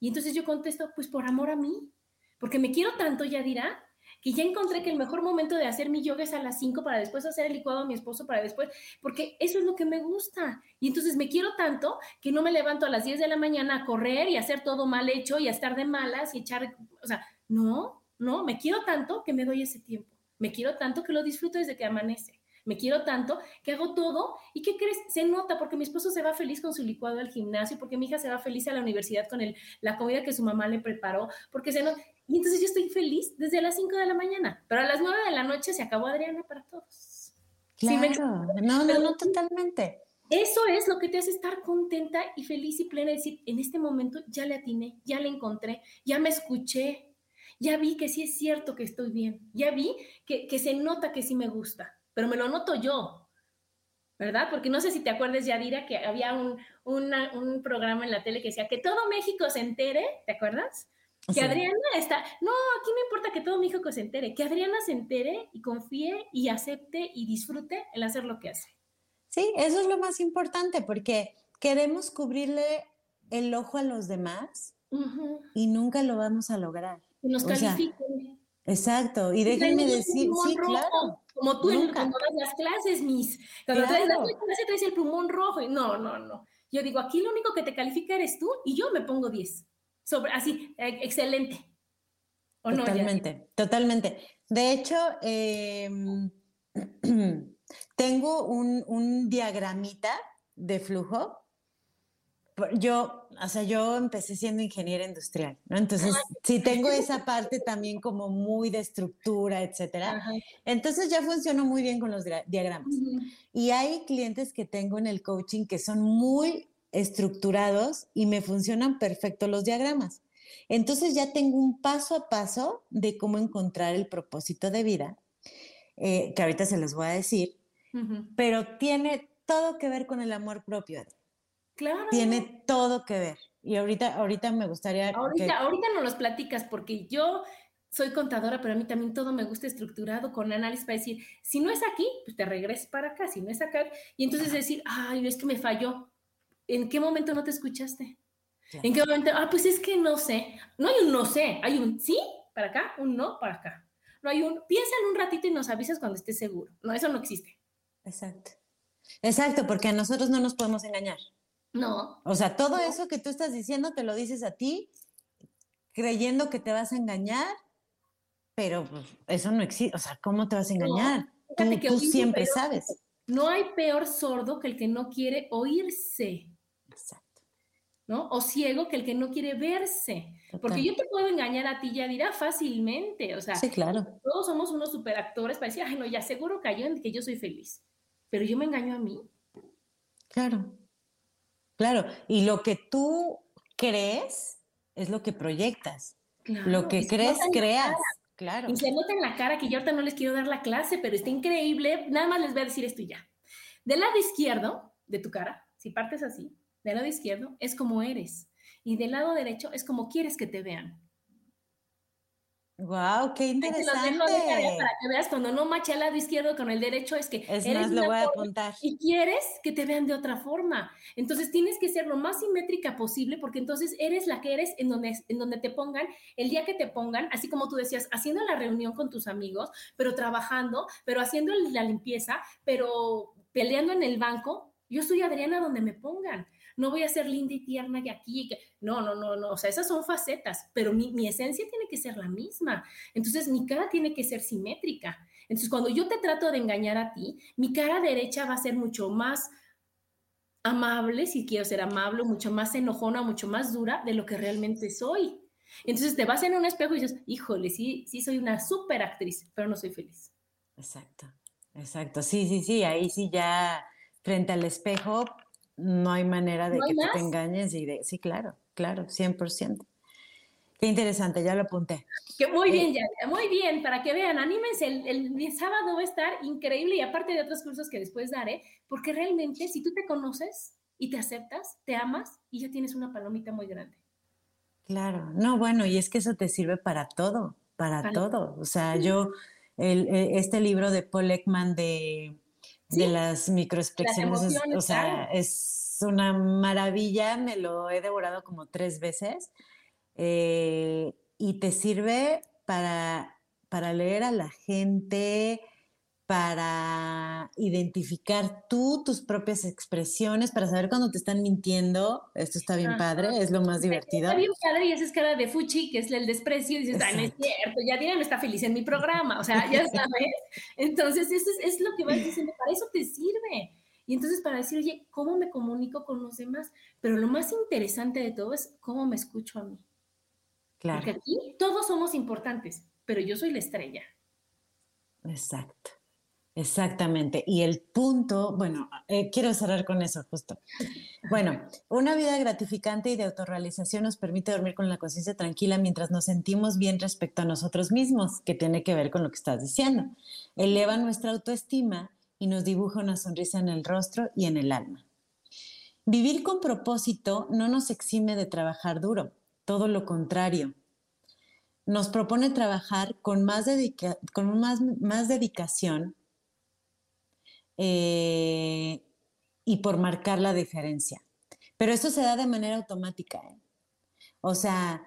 Y entonces yo contesto, pues por amor a mí, porque me quiero tanto, ya dirá, que ya encontré que el mejor momento de hacer mi yoga es a las 5 para después hacer el licuado a mi esposo para después, porque eso es lo que me gusta. Y entonces me quiero tanto que no me levanto a las 10 de la mañana a correr y hacer todo mal hecho y a estar de malas y echar, o sea, no, no, me quiero tanto que me doy ese tiempo. Me quiero tanto que lo disfruto desde que amanece. Me quiero tanto que hago todo y ¿qué crees? Se nota porque mi esposo se va feliz con su licuado al gimnasio, porque mi hija se va feliz a la universidad con el, la comida que su mamá le preparó, porque se nota. Y entonces yo estoy feliz desde las 5 de la mañana, pero a las 9 de la noche se acabó Adriana para todos. Claro, no, no, no, totalmente. Eso es lo que te hace estar contenta y feliz y plena, decir, en este momento ya le atiné, ya le encontré, ya me escuché, ya vi que sí es cierto que estoy bien, ya vi que, que se nota que sí me gusta, pero me lo noto yo, ¿verdad? Porque no sé si te acuerdas, Yadira, que había un, un programa en la tele que decía que todo México se entere, ¿te acuerdas? Que Adriana está, no, aquí no importa que todo mi hijo se entere, que Adriana se entere y confíe y acepte y disfrute el hacer lo que hace. Sí, eso es lo más importante porque queremos cubrirle el ojo a los demás y nunca lo vamos a lograr. Y nos califiquen. exacto, y déjenme decir, sí, claro. Como tú en, cuando das las clases, mis, cuando traes la clase traes el plumón rojo, y no, no, no. Yo digo, aquí lo único que te califica eres tú y yo me pongo 10 sobre, así, e, excelente. totalmente, totalmente. De hecho, em, tengo un, diagramita de flujo. Yo, o sea, yo empecé siendo ingeniera industrial, ¿no? Entonces, sí tengo esa parte también como muy de estructura, etcétera. Entonces ya funcionó muy bien con los diagramas. Y hay clientes que tengo en el coaching que son muy estructurados y me funcionan perfecto los diagramas. Entonces ya tengo un paso a paso de cómo encontrar el propósito de vida, eh, que ahorita se los voy a decir, pero tiene todo que ver con el amor propio. Claro. Tiene todo que ver. Y ahorita, ahorita me gustaría. Ahorita, ahorita no los platicas porque yo soy contadora, pero a mí también todo me gusta estructurado con análisis para decir, si no es aquí, pues te regreses para acá, si no es acá, y entonces decir, ay, es que me falló. ¿En qué momento no te escuchaste? ¿En qué momento? Ah, pues es que no sé. No hay un no sé, hay un sí para acá, un no para acá. No hay un, piensa en un ratito y nos avisas cuando estés seguro. No, eso no existe. Exacto. Exacto, porque a nosotros no nos podemos engañar. No. O sea, todo eso que tú estás diciendo te lo dices a ti creyendo que te vas a engañar pero pues, eso no existe. O sea, ¿cómo te vas a engañar? tú, siempre sabes. No hay peor sordo que el que no quiere oírse. Exacto. ¿No? O ciego que el que no quiere verse. Porque yo te puedo engañar a ti, ya dirá fácilmente. O sea, sí, claro. todos somos unos superactores para decir, ay, no, ya seguro cayó en que yo soy feliz. Pero yo me engaño a mí. Claro. Claro. Y lo que tú crees es lo que proyectas. lo que crees, creas. Claro. Y se nota en la cara que yo ahorita no les quiero dar la clase, pero está increíble. Nada más les voy a decir esto y ya. Del lado izquierdo de tu cara, si partes así, del lado izquierdo es como eres. Y del lado derecho es como quieres que te vean. Wow, qué interesante. para que veas cuando no macha el lado izquierdo con el derecho es que es eres más, lo voy a apuntar. y quieres que te vean de otra forma. Entonces tienes que ser lo más simétrica posible porque entonces eres la que eres en donde en donde te pongan, el día que te pongan, así como tú decías, haciendo la reunión con tus amigos, pero trabajando, pero haciendo la limpieza, pero peleando en el banco, yo soy Adriana donde me pongan no voy a ser linda y tierna y aquí, que... no, no, no, no, o sea, esas son facetas, pero mi, mi esencia tiene que ser la misma. Entonces, mi cara tiene que ser simétrica. Entonces, cuando yo te trato de engañar a ti, mi cara derecha va a ser mucho más amable, si quiero ser amable, mucho más enojona, mucho más dura de lo que realmente soy. Entonces te vas en un espejo y dices, híjole, sí, sí soy una súper actriz, pero no soy feliz. Exacto, exacto. Sí, sí, sí, ahí sí ya frente al espejo no hay manera de que te engañes y de, sí, claro, claro, 100%. Qué interesante, ya lo apunté. Que muy bien, eh, ya, muy bien, para que vean, anímense, el, el, sábado va a estar increíble y aparte de otros cursos que después daré, porque realmente si tú te conoces y te aceptas, te amas y ya tienes una palomita muy grande. Claro, no, bueno, y es que eso te sirve para todo, para, todo. O sea, yo, el, e, este libro de Paul Ekman de de las microexpresiones. o sea, es una maravilla, me lo he devorado como tres veces eh, y te sirve para, para leer a la gente, para identificar tú tus propias expresiones, para saber cuando te están mintiendo. Esto está bien padre, es lo más divertido. Está bien padre y esa cara de fuchi, que es el desprecio, y dices, ay, no es cierto, ya Diana no está feliz en mi programa, o sea, ya sabes. Entonces, eso es, es lo que vas diciendo, para eso te sirve. Y entonces para decir, oye, ¿cómo me comunico con los demás? Pero lo más interesante de todo es cómo me escucho a mí. Claro. Porque aquí todos somos importantes, pero yo soy la estrella. Exacto. Exactamente. Y el punto, bueno, eh, quiero cerrar con eso justo. Bueno, una vida gratificante y de autorrealización nos permite dormir con la conciencia tranquila mientras nos sentimos bien respecto a nosotros mismos, que tiene que ver con lo que estás diciendo. Eleva nuestra autoestima y nos dibuja una sonrisa en el rostro y en el alma. Vivir con propósito no nos exime de trabajar duro, todo lo contrario. Nos propone trabajar con más, dedicación eh, y por marcar la diferencia. Pero esto se da de manera automática. ¿eh? O sea,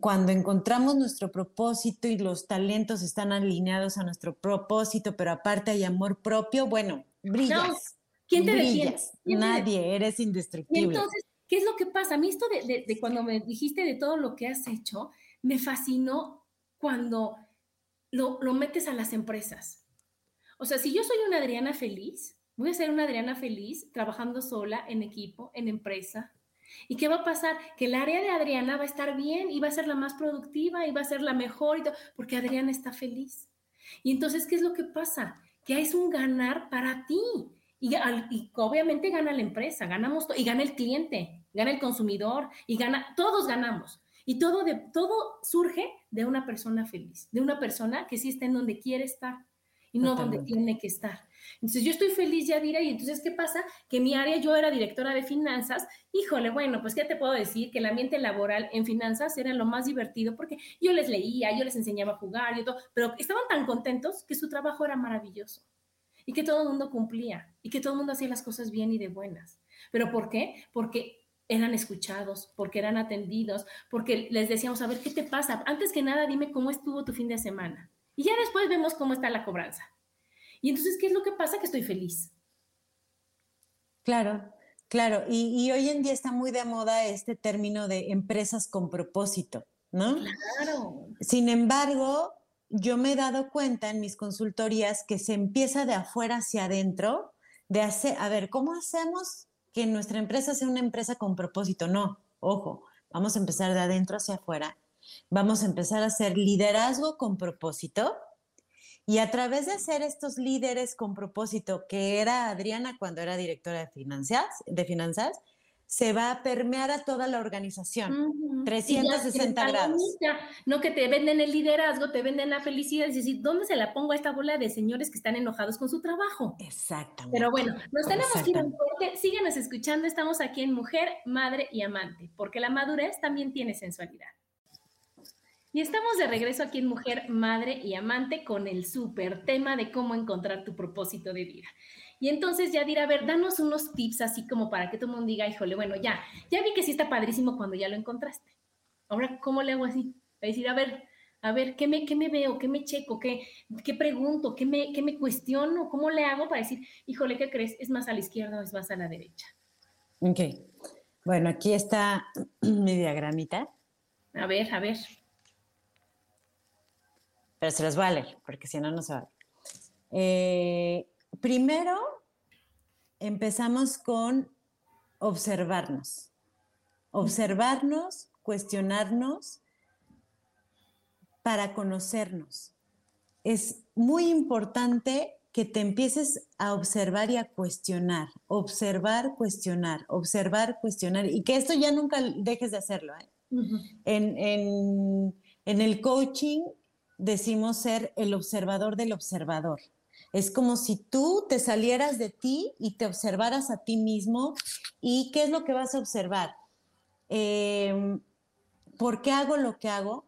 cuando encontramos nuestro propósito y los talentos están alineados a nuestro propósito, pero aparte hay amor propio, bueno, brillas. ¿Quién te brillas. Nadie, eres indestructible. entonces, ¿qué es lo que pasa? A mí esto de, de, cuando me dijiste de todo lo que has hecho, me fascinó cuando lo, lo metes a las empresas. O sea, si yo soy una Adriana feliz, voy a ser una Adriana feliz trabajando sola, en equipo, en empresa. ¿Y qué va a pasar? Que el área de Adriana va a estar bien y va a ser la más productiva y va a ser la mejor, y porque Adriana está feliz. Y entonces, ¿qué es lo que pasa? Que es un ganar para ti. Y, obviamente gana la empresa, ganamos y gana el cliente, gana el consumidor y gana, todos ganamos. Y todo, todo surge de una persona feliz, de una persona que sí está en donde quiere estar y no donde tiene que estar. Entonces yo estoy feliz, Yadira, y entonces, ¿qué pasa? Que mi área, yo era directora de finanzas, híjole, bueno, pues ¿qué te puedo decir? Que el ambiente laboral en finanzas era lo más divertido porque yo les leía, yo les enseñaba a jugar y todo, pero estaban tan contentos que su trabajo era maravilloso y que todo el mundo cumplía y que todo el mundo hacía las cosas bien y de buenas. ¿Pero por qué? Porque eran escuchados, porque eran atendidos, porque les decíamos, a ver, ¿qué te pasa? Antes que nada, dime cómo estuvo tu fin de semana. Y ya después vemos cómo está la cobranza. Y entonces, ¿qué es lo que pasa? Que estoy feliz. Claro, claro. Y, hoy en día está muy de moda este término de empresas con propósito, ¿no? Claro. Sin embargo, yo me he dado cuenta en mis consultorías que se empieza de afuera hacia adentro, de hacer, a ver, ¿cómo hacemos que nuestra empresa sea una empresa con propósito? No, ojo, vamos a empezar de adentro hacia afuera. Vamos a empezar a hacer liderazgo con propósito, y a través de ser estos líderes con propósito, que era Adriana cuando era directora de finanzas, de finanzas se va a permear a toda la organización. 360 grados. No que te venden el liderazgo, te venden la felicidad, es decir, ¿dónde se la pongo a esta bola de señores que están enojados con su trabajo? Exactamente. Pero bueno, nos tenemos que ir un corte. Síguenos escuchando, estamos aquí en Mujer, Madre y Amante, porque la madurez también tiene sensualidad. Y estamos de regreso aquí en Mujer, Madre y Amante con el súper tema de cómo encontrar tu propósito de vida. Y entonces ya dirá, a ver, danos unos tips así como para que todo el mundo diga, híjole, bueno, ya, ya vi que sí está padrísimo cuando ya lo encontraste. Ahora, ¿cómo le hago así? A decir, a ver, a ver, ¿qué me, qué me veo? ¿Qué me checo? ¿Qué, qué pregunto? ¿Qué me, ¿Qué me cuestiono? ¿Cómo le hago para decir, híjole, ¿qué crees? ¿Es más a la izquierda o es más a la derecha? Ok. Bueno, aquí está mi diagramita. A ver, a ver pero se los voy a leer, porque si no, no se va. Eh, primero, empezamos con observarnos. Observarnos, cuestionarnos para conocernos. Es muy importante que te empieces a observar y a cuestionar, observar, cuestionar, observar, cuestionar, y que esto ya nunca dejes de hacerlo. ¿eh? en, en, el coaching decimos ser el observador del observador. Es como si tú te salieras de ti y te observaras a ti mismo. ¿Y qué es lo que vas a observar? Em, ¿Por qué hago lo que hago?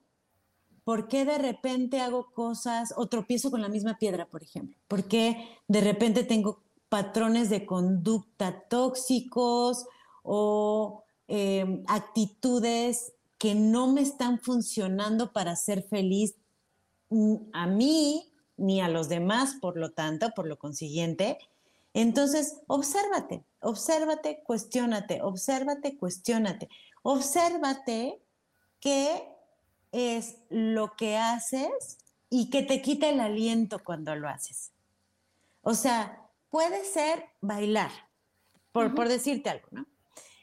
¿Por qué de repente hago cosas o tropiezo con la misma piedra, por ejemplo? ¿Por qué de repente tengo patrones de conducta tóxicos o em, actitudes que no me están funcionando para ser feliz a mí ni a los demás, por lo tanto, por lo consiguiente. Entonces, obsérvate, obsérvate, cuestiónate, obsérvate, cuestiónate, obsérvate qué es lo que haces y que te quita el aliento cuando lo haces. O sea, puede ser bailar, por, por decirte algo, ¿no?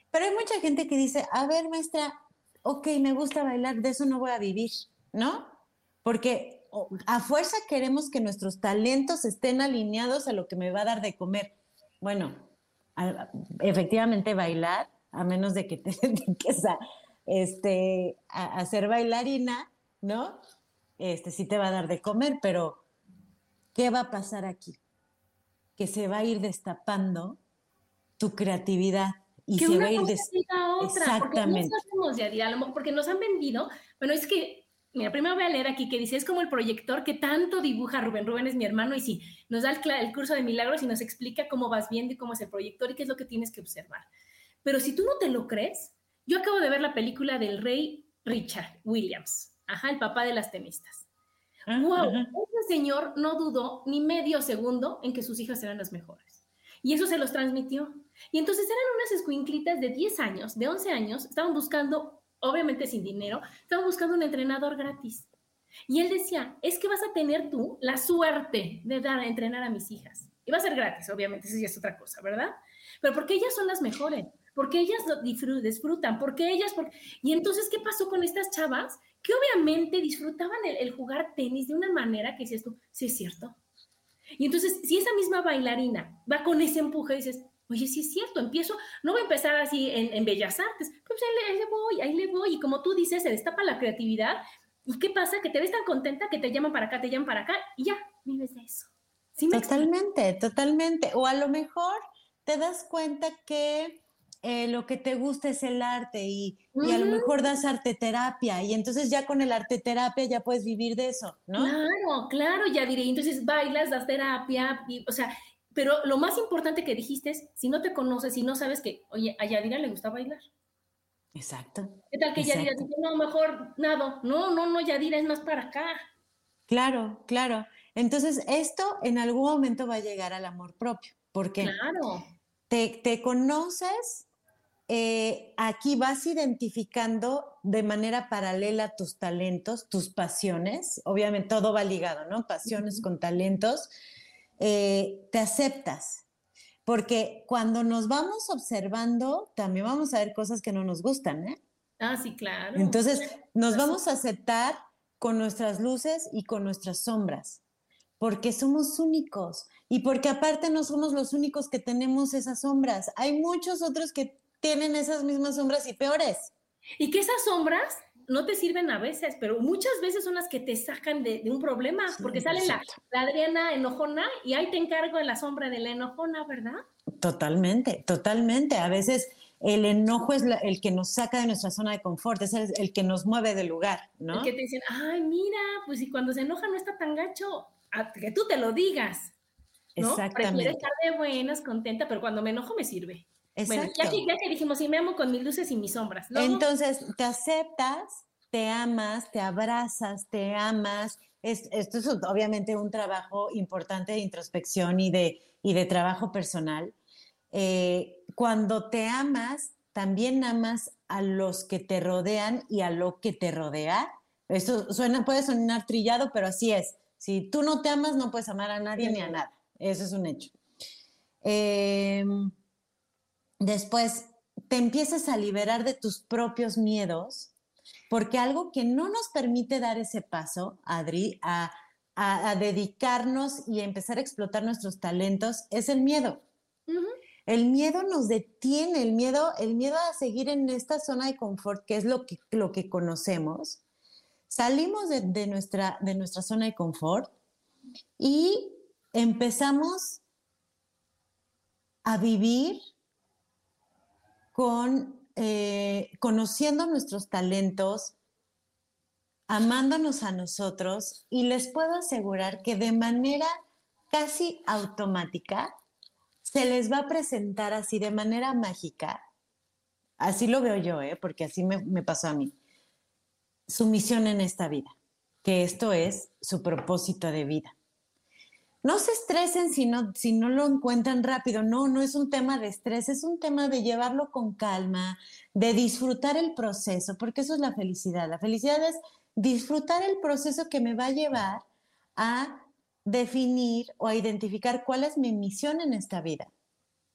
Pero hay mucha gente que dice, a ver, maestra, ok, me gusta bailar, de eso no voy a vivir, ¿no? Porque a fuerza queremos que nuestros talentos estén alineados a lo que me va a dar de comer. Bueno, efectivamente bailar, a menos de que te dediques a, este, a, ser bailarina, ¿no? Este sí te va a dar de comer, pero ¿qué va a pasar aquí? Que se va a ir destapando tu creatividad y se va a ir destapando. Exactamente. Porque, porque nos han vendido, bueno, es que Mira, primero voy a leer aquí que dice, es como el proyector que tanto dibuja Rubén. Rubén es mi hermano y sí, nos da el, curso de milagros y nos explica cómo vas viendo y cómo es el proyector y qué es lo que tienes que observar. Pero si tú no te lo crees, yo acabo de ver la película del rey Richard Williams, ajá, el papá de las tenistas. wow, ah, ese señor no dudó ni medio segundo en que sus hijas eran las mejores. Y eso se los transmitió. Y entonces eran unas escuinclitas de 10 años, de 11 años, estaban buscando obviamente sin dinero, estaba buscando un entrenador gratis. Y él decía, es que vas a tener tú la suerte de dar a entrenar a mis hijas. Y va a ser gratis, obviamente, eso ya es otra cosa, ¿verdad? Pero porque ellas son las mejores, porque ellas disfrutan, porque ellas... Y entonces, ¿qué pasó con estas chavas? Que obviamente disfrutaban el, jugar tenis de una manera que dices tú, sí es cierto. Y entonces, si esa misma bailarina va con ese empuje, dices, Oye, sí es cierto, empiezo, no voy a empezar así en, Bellas Artes, pues ahí le, voy, ahí le voy, y como tú dices, se destapa la creatividad, ¿y qué pasa? Que te ves tan contenta que te llaman para acá, te llaman para acá, y ya, vives de eso. totalmente, totalmente. O a lo mejor te das cuenta que eh, lo que te gusta es el arte y, a lo mejor das arte terapia y entonces ya con el arte terapia ya puedes vivir de eso, ¿no? Claro, claro, ya diré, entonces bailas, das terapia, y, o sea, pero lo más importante que dijiste es, si no te conoces, si no sabes que, oye, a Yadira le gusta bailar. Exacto. ¿Qué tal que Yadira dice, no, mejor nada, no, no, no, Yadira es más para acá? Claro, claro. Entonces, esto en algún momento va a llegar al amor propio, porque claro. te, te conoces, eh, aquí vas identificando de manera paralela tus talentos, tus pasiones, obviamente todo va ligado, ¿no? Pasiones con talentos, eh, te aceptas, porque cuando nos vamos observando, también vamos a ver cosas que no nos gustan, ¿eh? Ah, sí, claro. Entonces, nos vamos a aceptar con nuestras luces y con nuestras sombras, porque somos únicos y porque aparte no somos los únicos que tenemos esas sombras. Hay muchos otros que tienen esas mismas sombras y peores. Y que esas sombras no te sirven a veces, pero muchas veces son las que te sacan de, un problema, porque sale la, la, Adriana enojona y ahí te encargo de la sombra de la enojona, ¿verdad? Totalmente, totalmente. A veces el enojo es el que nos saca de nuestra zona de confort, es el, que nos mueve del lugar, ¿no? El que te dicen, ay, mira, pues si cuando se enoja no está tan gacho, que tú te lo digas. ¿no? Exactamente. Prefiero estar de buenas, contenta, pero cuando me enojo me sirve. Exacto. Bueno, ya que, dijimos, sí, me amo con mis luces y mis sombras. Entonces, te aceptas, te amas, te abrazas, te amas. esto es obviamente un trabajo importante de introspección y de, y de trabajo personal eh, cuando te amas, también amas a los que te rodean y a lo que te rodea. Esto suena, puede sonar trillado, pero así es. Si tú no te amas, no puedes amar a nadie ni a nada. Eso es un hecho. Em, después, te empiezas a liberar de tus propios miedos, porque algo que no nos permite dar ese paso, Adri, a, dedicarnos y a empezar a explotar nuestros talentos, es el miedo. El miedo nos detiene, el miedo, el miedo a seguir en esta zona de confort, que es lo que, lo que conocemos. Salimos de, nuestra, de nuestra zona de confort y empezamos a vivir con, eh, conociendo nuestros talentos, amándonos a nosotros y les puedo asegurar que de manera casi automática se les va a presentar así de manera mágica, así lo veo yo, ¿eh? porque así me, pasó a mí, su misión en esta vida, que esto es su propósito de vida. No se estresen si no, si no lo encuentran rápido. No, no es un tema de estrés, es un tema de llevarlo con calma, de disfrutar el proceso, porque eso es la felicidad. La felicidad es disfrutar el proceso que me va a llevar a definir o a identificar cuál es mi misión en esta vida,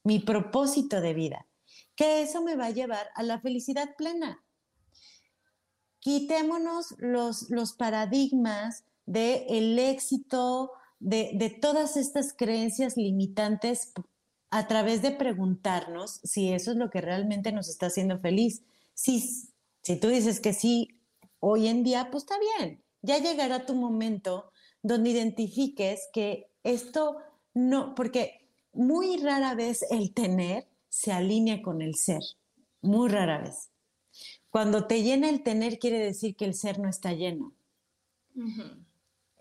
mi propósito de vida, que eso me va a llevar a la felicidad plena. Quitémonos los, los paradigmas del el éxito, de, de todas estas creencias limitantes a través de preguntarnos si eso es lo que realmente nos está haciendo feliz. Si, si tú dices que sí, hoy en día, pues está bien. Ya llegará tu momento donde identifiques que esto no, porque muy rara vez el tener se alinea con el ser, muy rara vez. Cuando te llena el tener quiere decir que el ser no está lleno.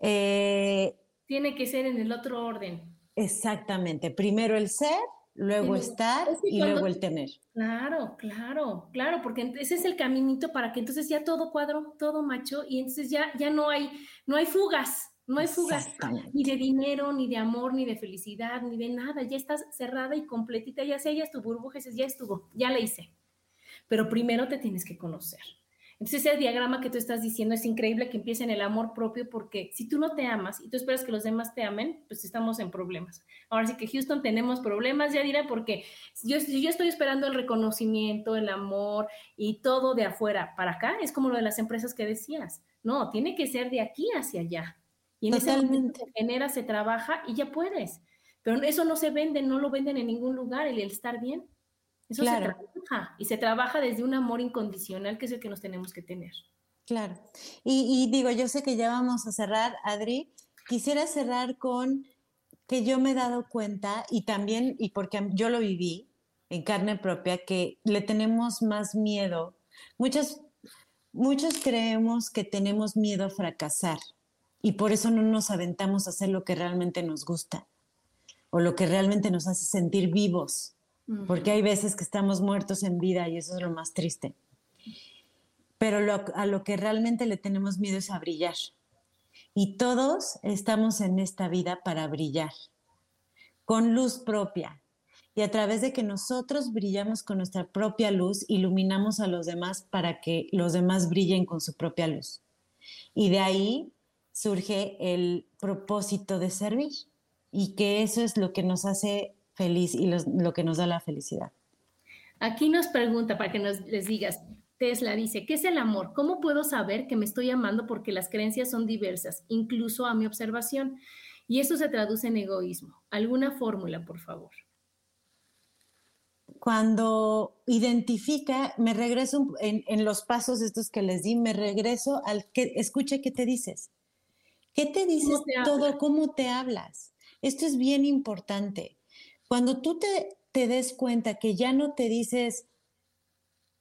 Eh, Tiene que ser en el otro orden. Exactamente, primero el ser, luego estar y luego el tener. Claro, claro, claro, porque ese es el caminito para que entonces ya todo cuadro, todo macho y entonces ya, ya no hay, no hay fugas. No hay fugas ni de dinero, ni de amor, ni de felicidad, ni de nada. Ya estás cerrada y completita, ya sellas tu burbuja ya estuvo, ya la hice. Pero primero te tienes que conocer. Entonces ese diagrama que tú estás diciendo es increíble que empiece en el amor propio porque si tú no te amas y tú esperas que los demás te amen, pues estamos en problemas. Ahora sí que Houston tenemos problemas, ya diré, porque yo, yo estoy esperando el reconocimiento, el amor y todo de afuera para acá, es como lo de las empresas que decías. No, tiene que ser de aquí hacia allá. Y en ese momento se genera, se trabaja y ya puedes. Pero eso no se vende, no lo venden en ningún lugar, el estar bien. Eso se trabaja y se trabaja desde un amor incondicional que es el que nos tenemos que tener. Claro. Y, y digo, yo sé que ya vamos a cerrar, Adri. Quisiera cerrar con que yo me he dado cuenta y también, y porque yo lo viví en carne propia, que le tenemos más miedo. Muchas, muchos creemos que tenemos miedo a fracasar y por eso no nos aventamos a hacer lo que realmente nos gusta o lo que realmente nos hace sentir vivos, porque hay veces que estamos muertos en vida y eso es lo más triste. Pero a lo que realmente le tenemos miedo es a brillar. Y todos estamos en esta vida para brillar, con luz propia. Y a través de que nosotros brillamos con nuestra propia luz, iluminamos a los demás para que los demás brillen con su propia luz. Y de ahí surge el propósito de servir y que eso es lo que nos hace feliz y lo que nos da la felicidad. Aquí nos pregunta para que nos les digas, Tesla dice, ¿qué es el amor? ¿Cómo puedo saber que me estoy amando porque las creencias son diversas, incluso a mi observación? Y eso se traduce en egoísmo. ¿Alguna fórmula, por favor? Cuando identifica, me regreso en, los pasos estos que les di, me regreso al que escuche qué te dices. ¿Qué te dices todo? ¿Cómo te hablas? Esto es bien importante. Cuando tú te, te des cuenta que ya no te dices,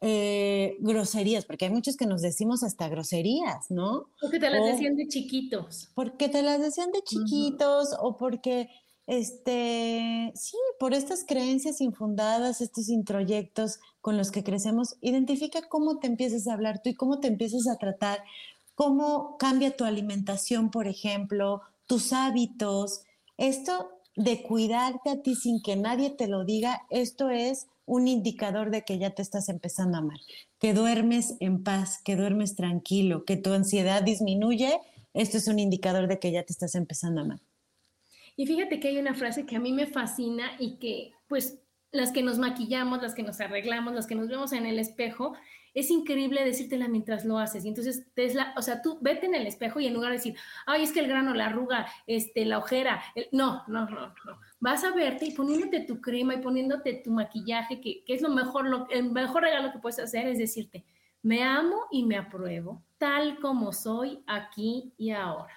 eh, groserías, porque hay muchos que nos decimos hasta groserías, ¿no? Porque te las decían de chiquitos. Porque te las decían de chiquitos o porque, este, sí, por estas creencias infundadas, estos introyectos con los que crecemos, identifica cómo te empiezas a hablar tú y cómo te empiezas a tratar, cómo cambia tu alimentación, por ejemplo, tus hábitos. Esto de cuidarte a ti sin que nadie te lo diga, esto es un indicador de que ya te estás empezando a amar, que duermes en paz, que duermes tranquilo, que tu ansiedad disminuye, esto es un indicador de que ya te estás empezando a amar. Y fíjate que hay una frase que a mí me fascina y que pues las que nos maquillamos, las que nos arreglamos, las que nos vemos en el espejo, es increíble decírtela mientras lo haces. Y entonces, Tesla, o sea, tú vete en el espejo y en lugar de decir, ay, es que el grano, la arruga, este, la ojera, no, no, no, no. Vas a verte y poniéndote tu crema y poniéndote tu maquillaje, que, es lo mejor, lo, el mejor regalo que puedes hacer es decirte, me amo y me apruebo tal como soy aquí y ahora.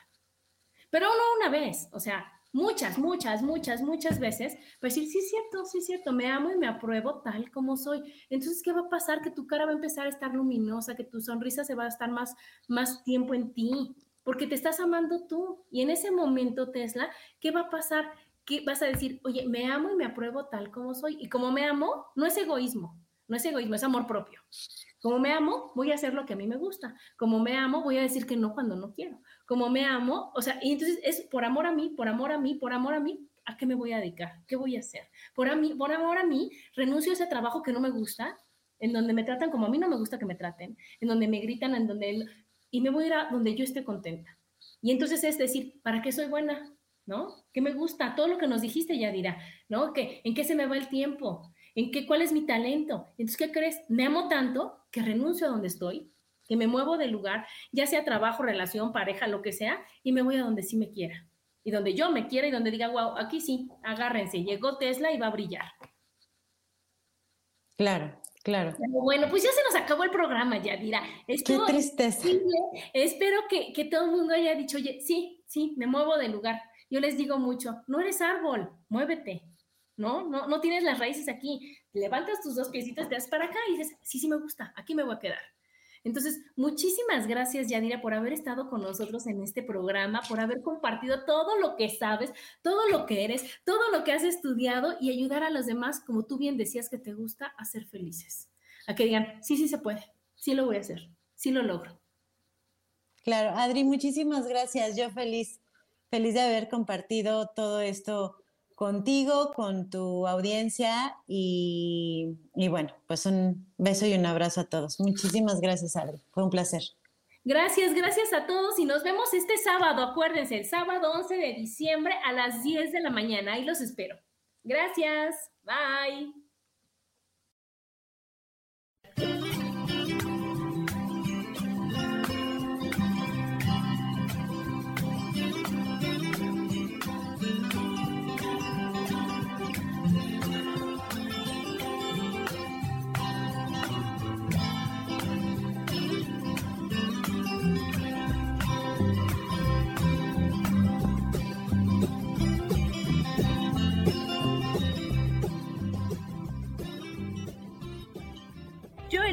Pero no una vez, o sea, muchas, muchas, muchas, muchas veces, pues decir, sí es cierto, sí es cierto, me amo y me apruebo tal como soy. Entonces, ¿qué va a pasar? Que tu cara va a empezar a estar luminosa, que tu sonrisa se va a estar más, más tiempo en ti, porque te estás amando tú. Y en ese momento, Tesla, ¿qué va a pasar? Que vas a decir, oye, me amo y me apruebo tal como soy. Y como me amo, no es egoísmo, no es egoísmo, es amor propio. Como me amo, voy a hacer lo que a mí me gusta. Como me amo, voy a decir que no cuando no quiero como me amo, o sea, y entonces es por amor a mí, por amor a mí, por amor a mí, ¿a qué me voy a dedicar? ¿Qué voy a hacer? Por, a mí, por amor a mí, renuncio a ese trabajo que no me gusta, en donde me tratan como a mí no me gusta que me traten, en donde me gritan, en donde... Y me voy a ir a donde yo esté contenta. Y entonces es decir, ¿para qué soy buena? ¿No? ¿Qué me gusta? Todo lo que nos dijiste ya dirá, ¿no? ¿Qué, ¿En qué se me va el tiempo? ¿En qué, cuál es mi talento? Entonces, ¿qué crees? Me amo tanto que renuncio a donde estoy que me muevo del lugar, ya sea trabajo, relación, pareja, lo que sea, y me voy a donde sí me quiera. Y donde yo me quiera y donde diga, wow, aquí sí, agárrense, llegó Tesla y va a brillar. Claro, claro. Bueno, pues ya se nos acabó el programa, Yadira. Qué tristeza. Espero que, que todo el mundo haya dicho, oye, sí, sí, me muevo del lugar. Yo les digo mucho, no eres árbol, muévete. ¿no? No, no tienes las raíces aquí. Levantas tus dos piecitos, te das para acá y dices, sí, sí me gusta, aquí me voy a quedar. Entonces, muchísimas gracias, Yadira, por haber estado con nosotros en este programa, por haber compartido todo lo que sabes, todo lo que eres, todo lo que has estudiado y ayudar a los demás, como tú bien decías que te gusta, a ser felices. A que digan, sí, sí se puede, sí lo voy a hacer, sí lo logro. Claro, Adri, muchísimas gracias. Yo feliz, feliz de haber compartido todo esto contigo, con tu audiencia y, bueno, pues un beso y un abrazo a todos. Muchísimas gracias, Adri. Fue un placer. Gracias, gracias a todos y nos vemos este sábado, acuérdense, el sábado 11 de diciembre a las 10 de la mañana. Ahí los espero. Gracias, bye.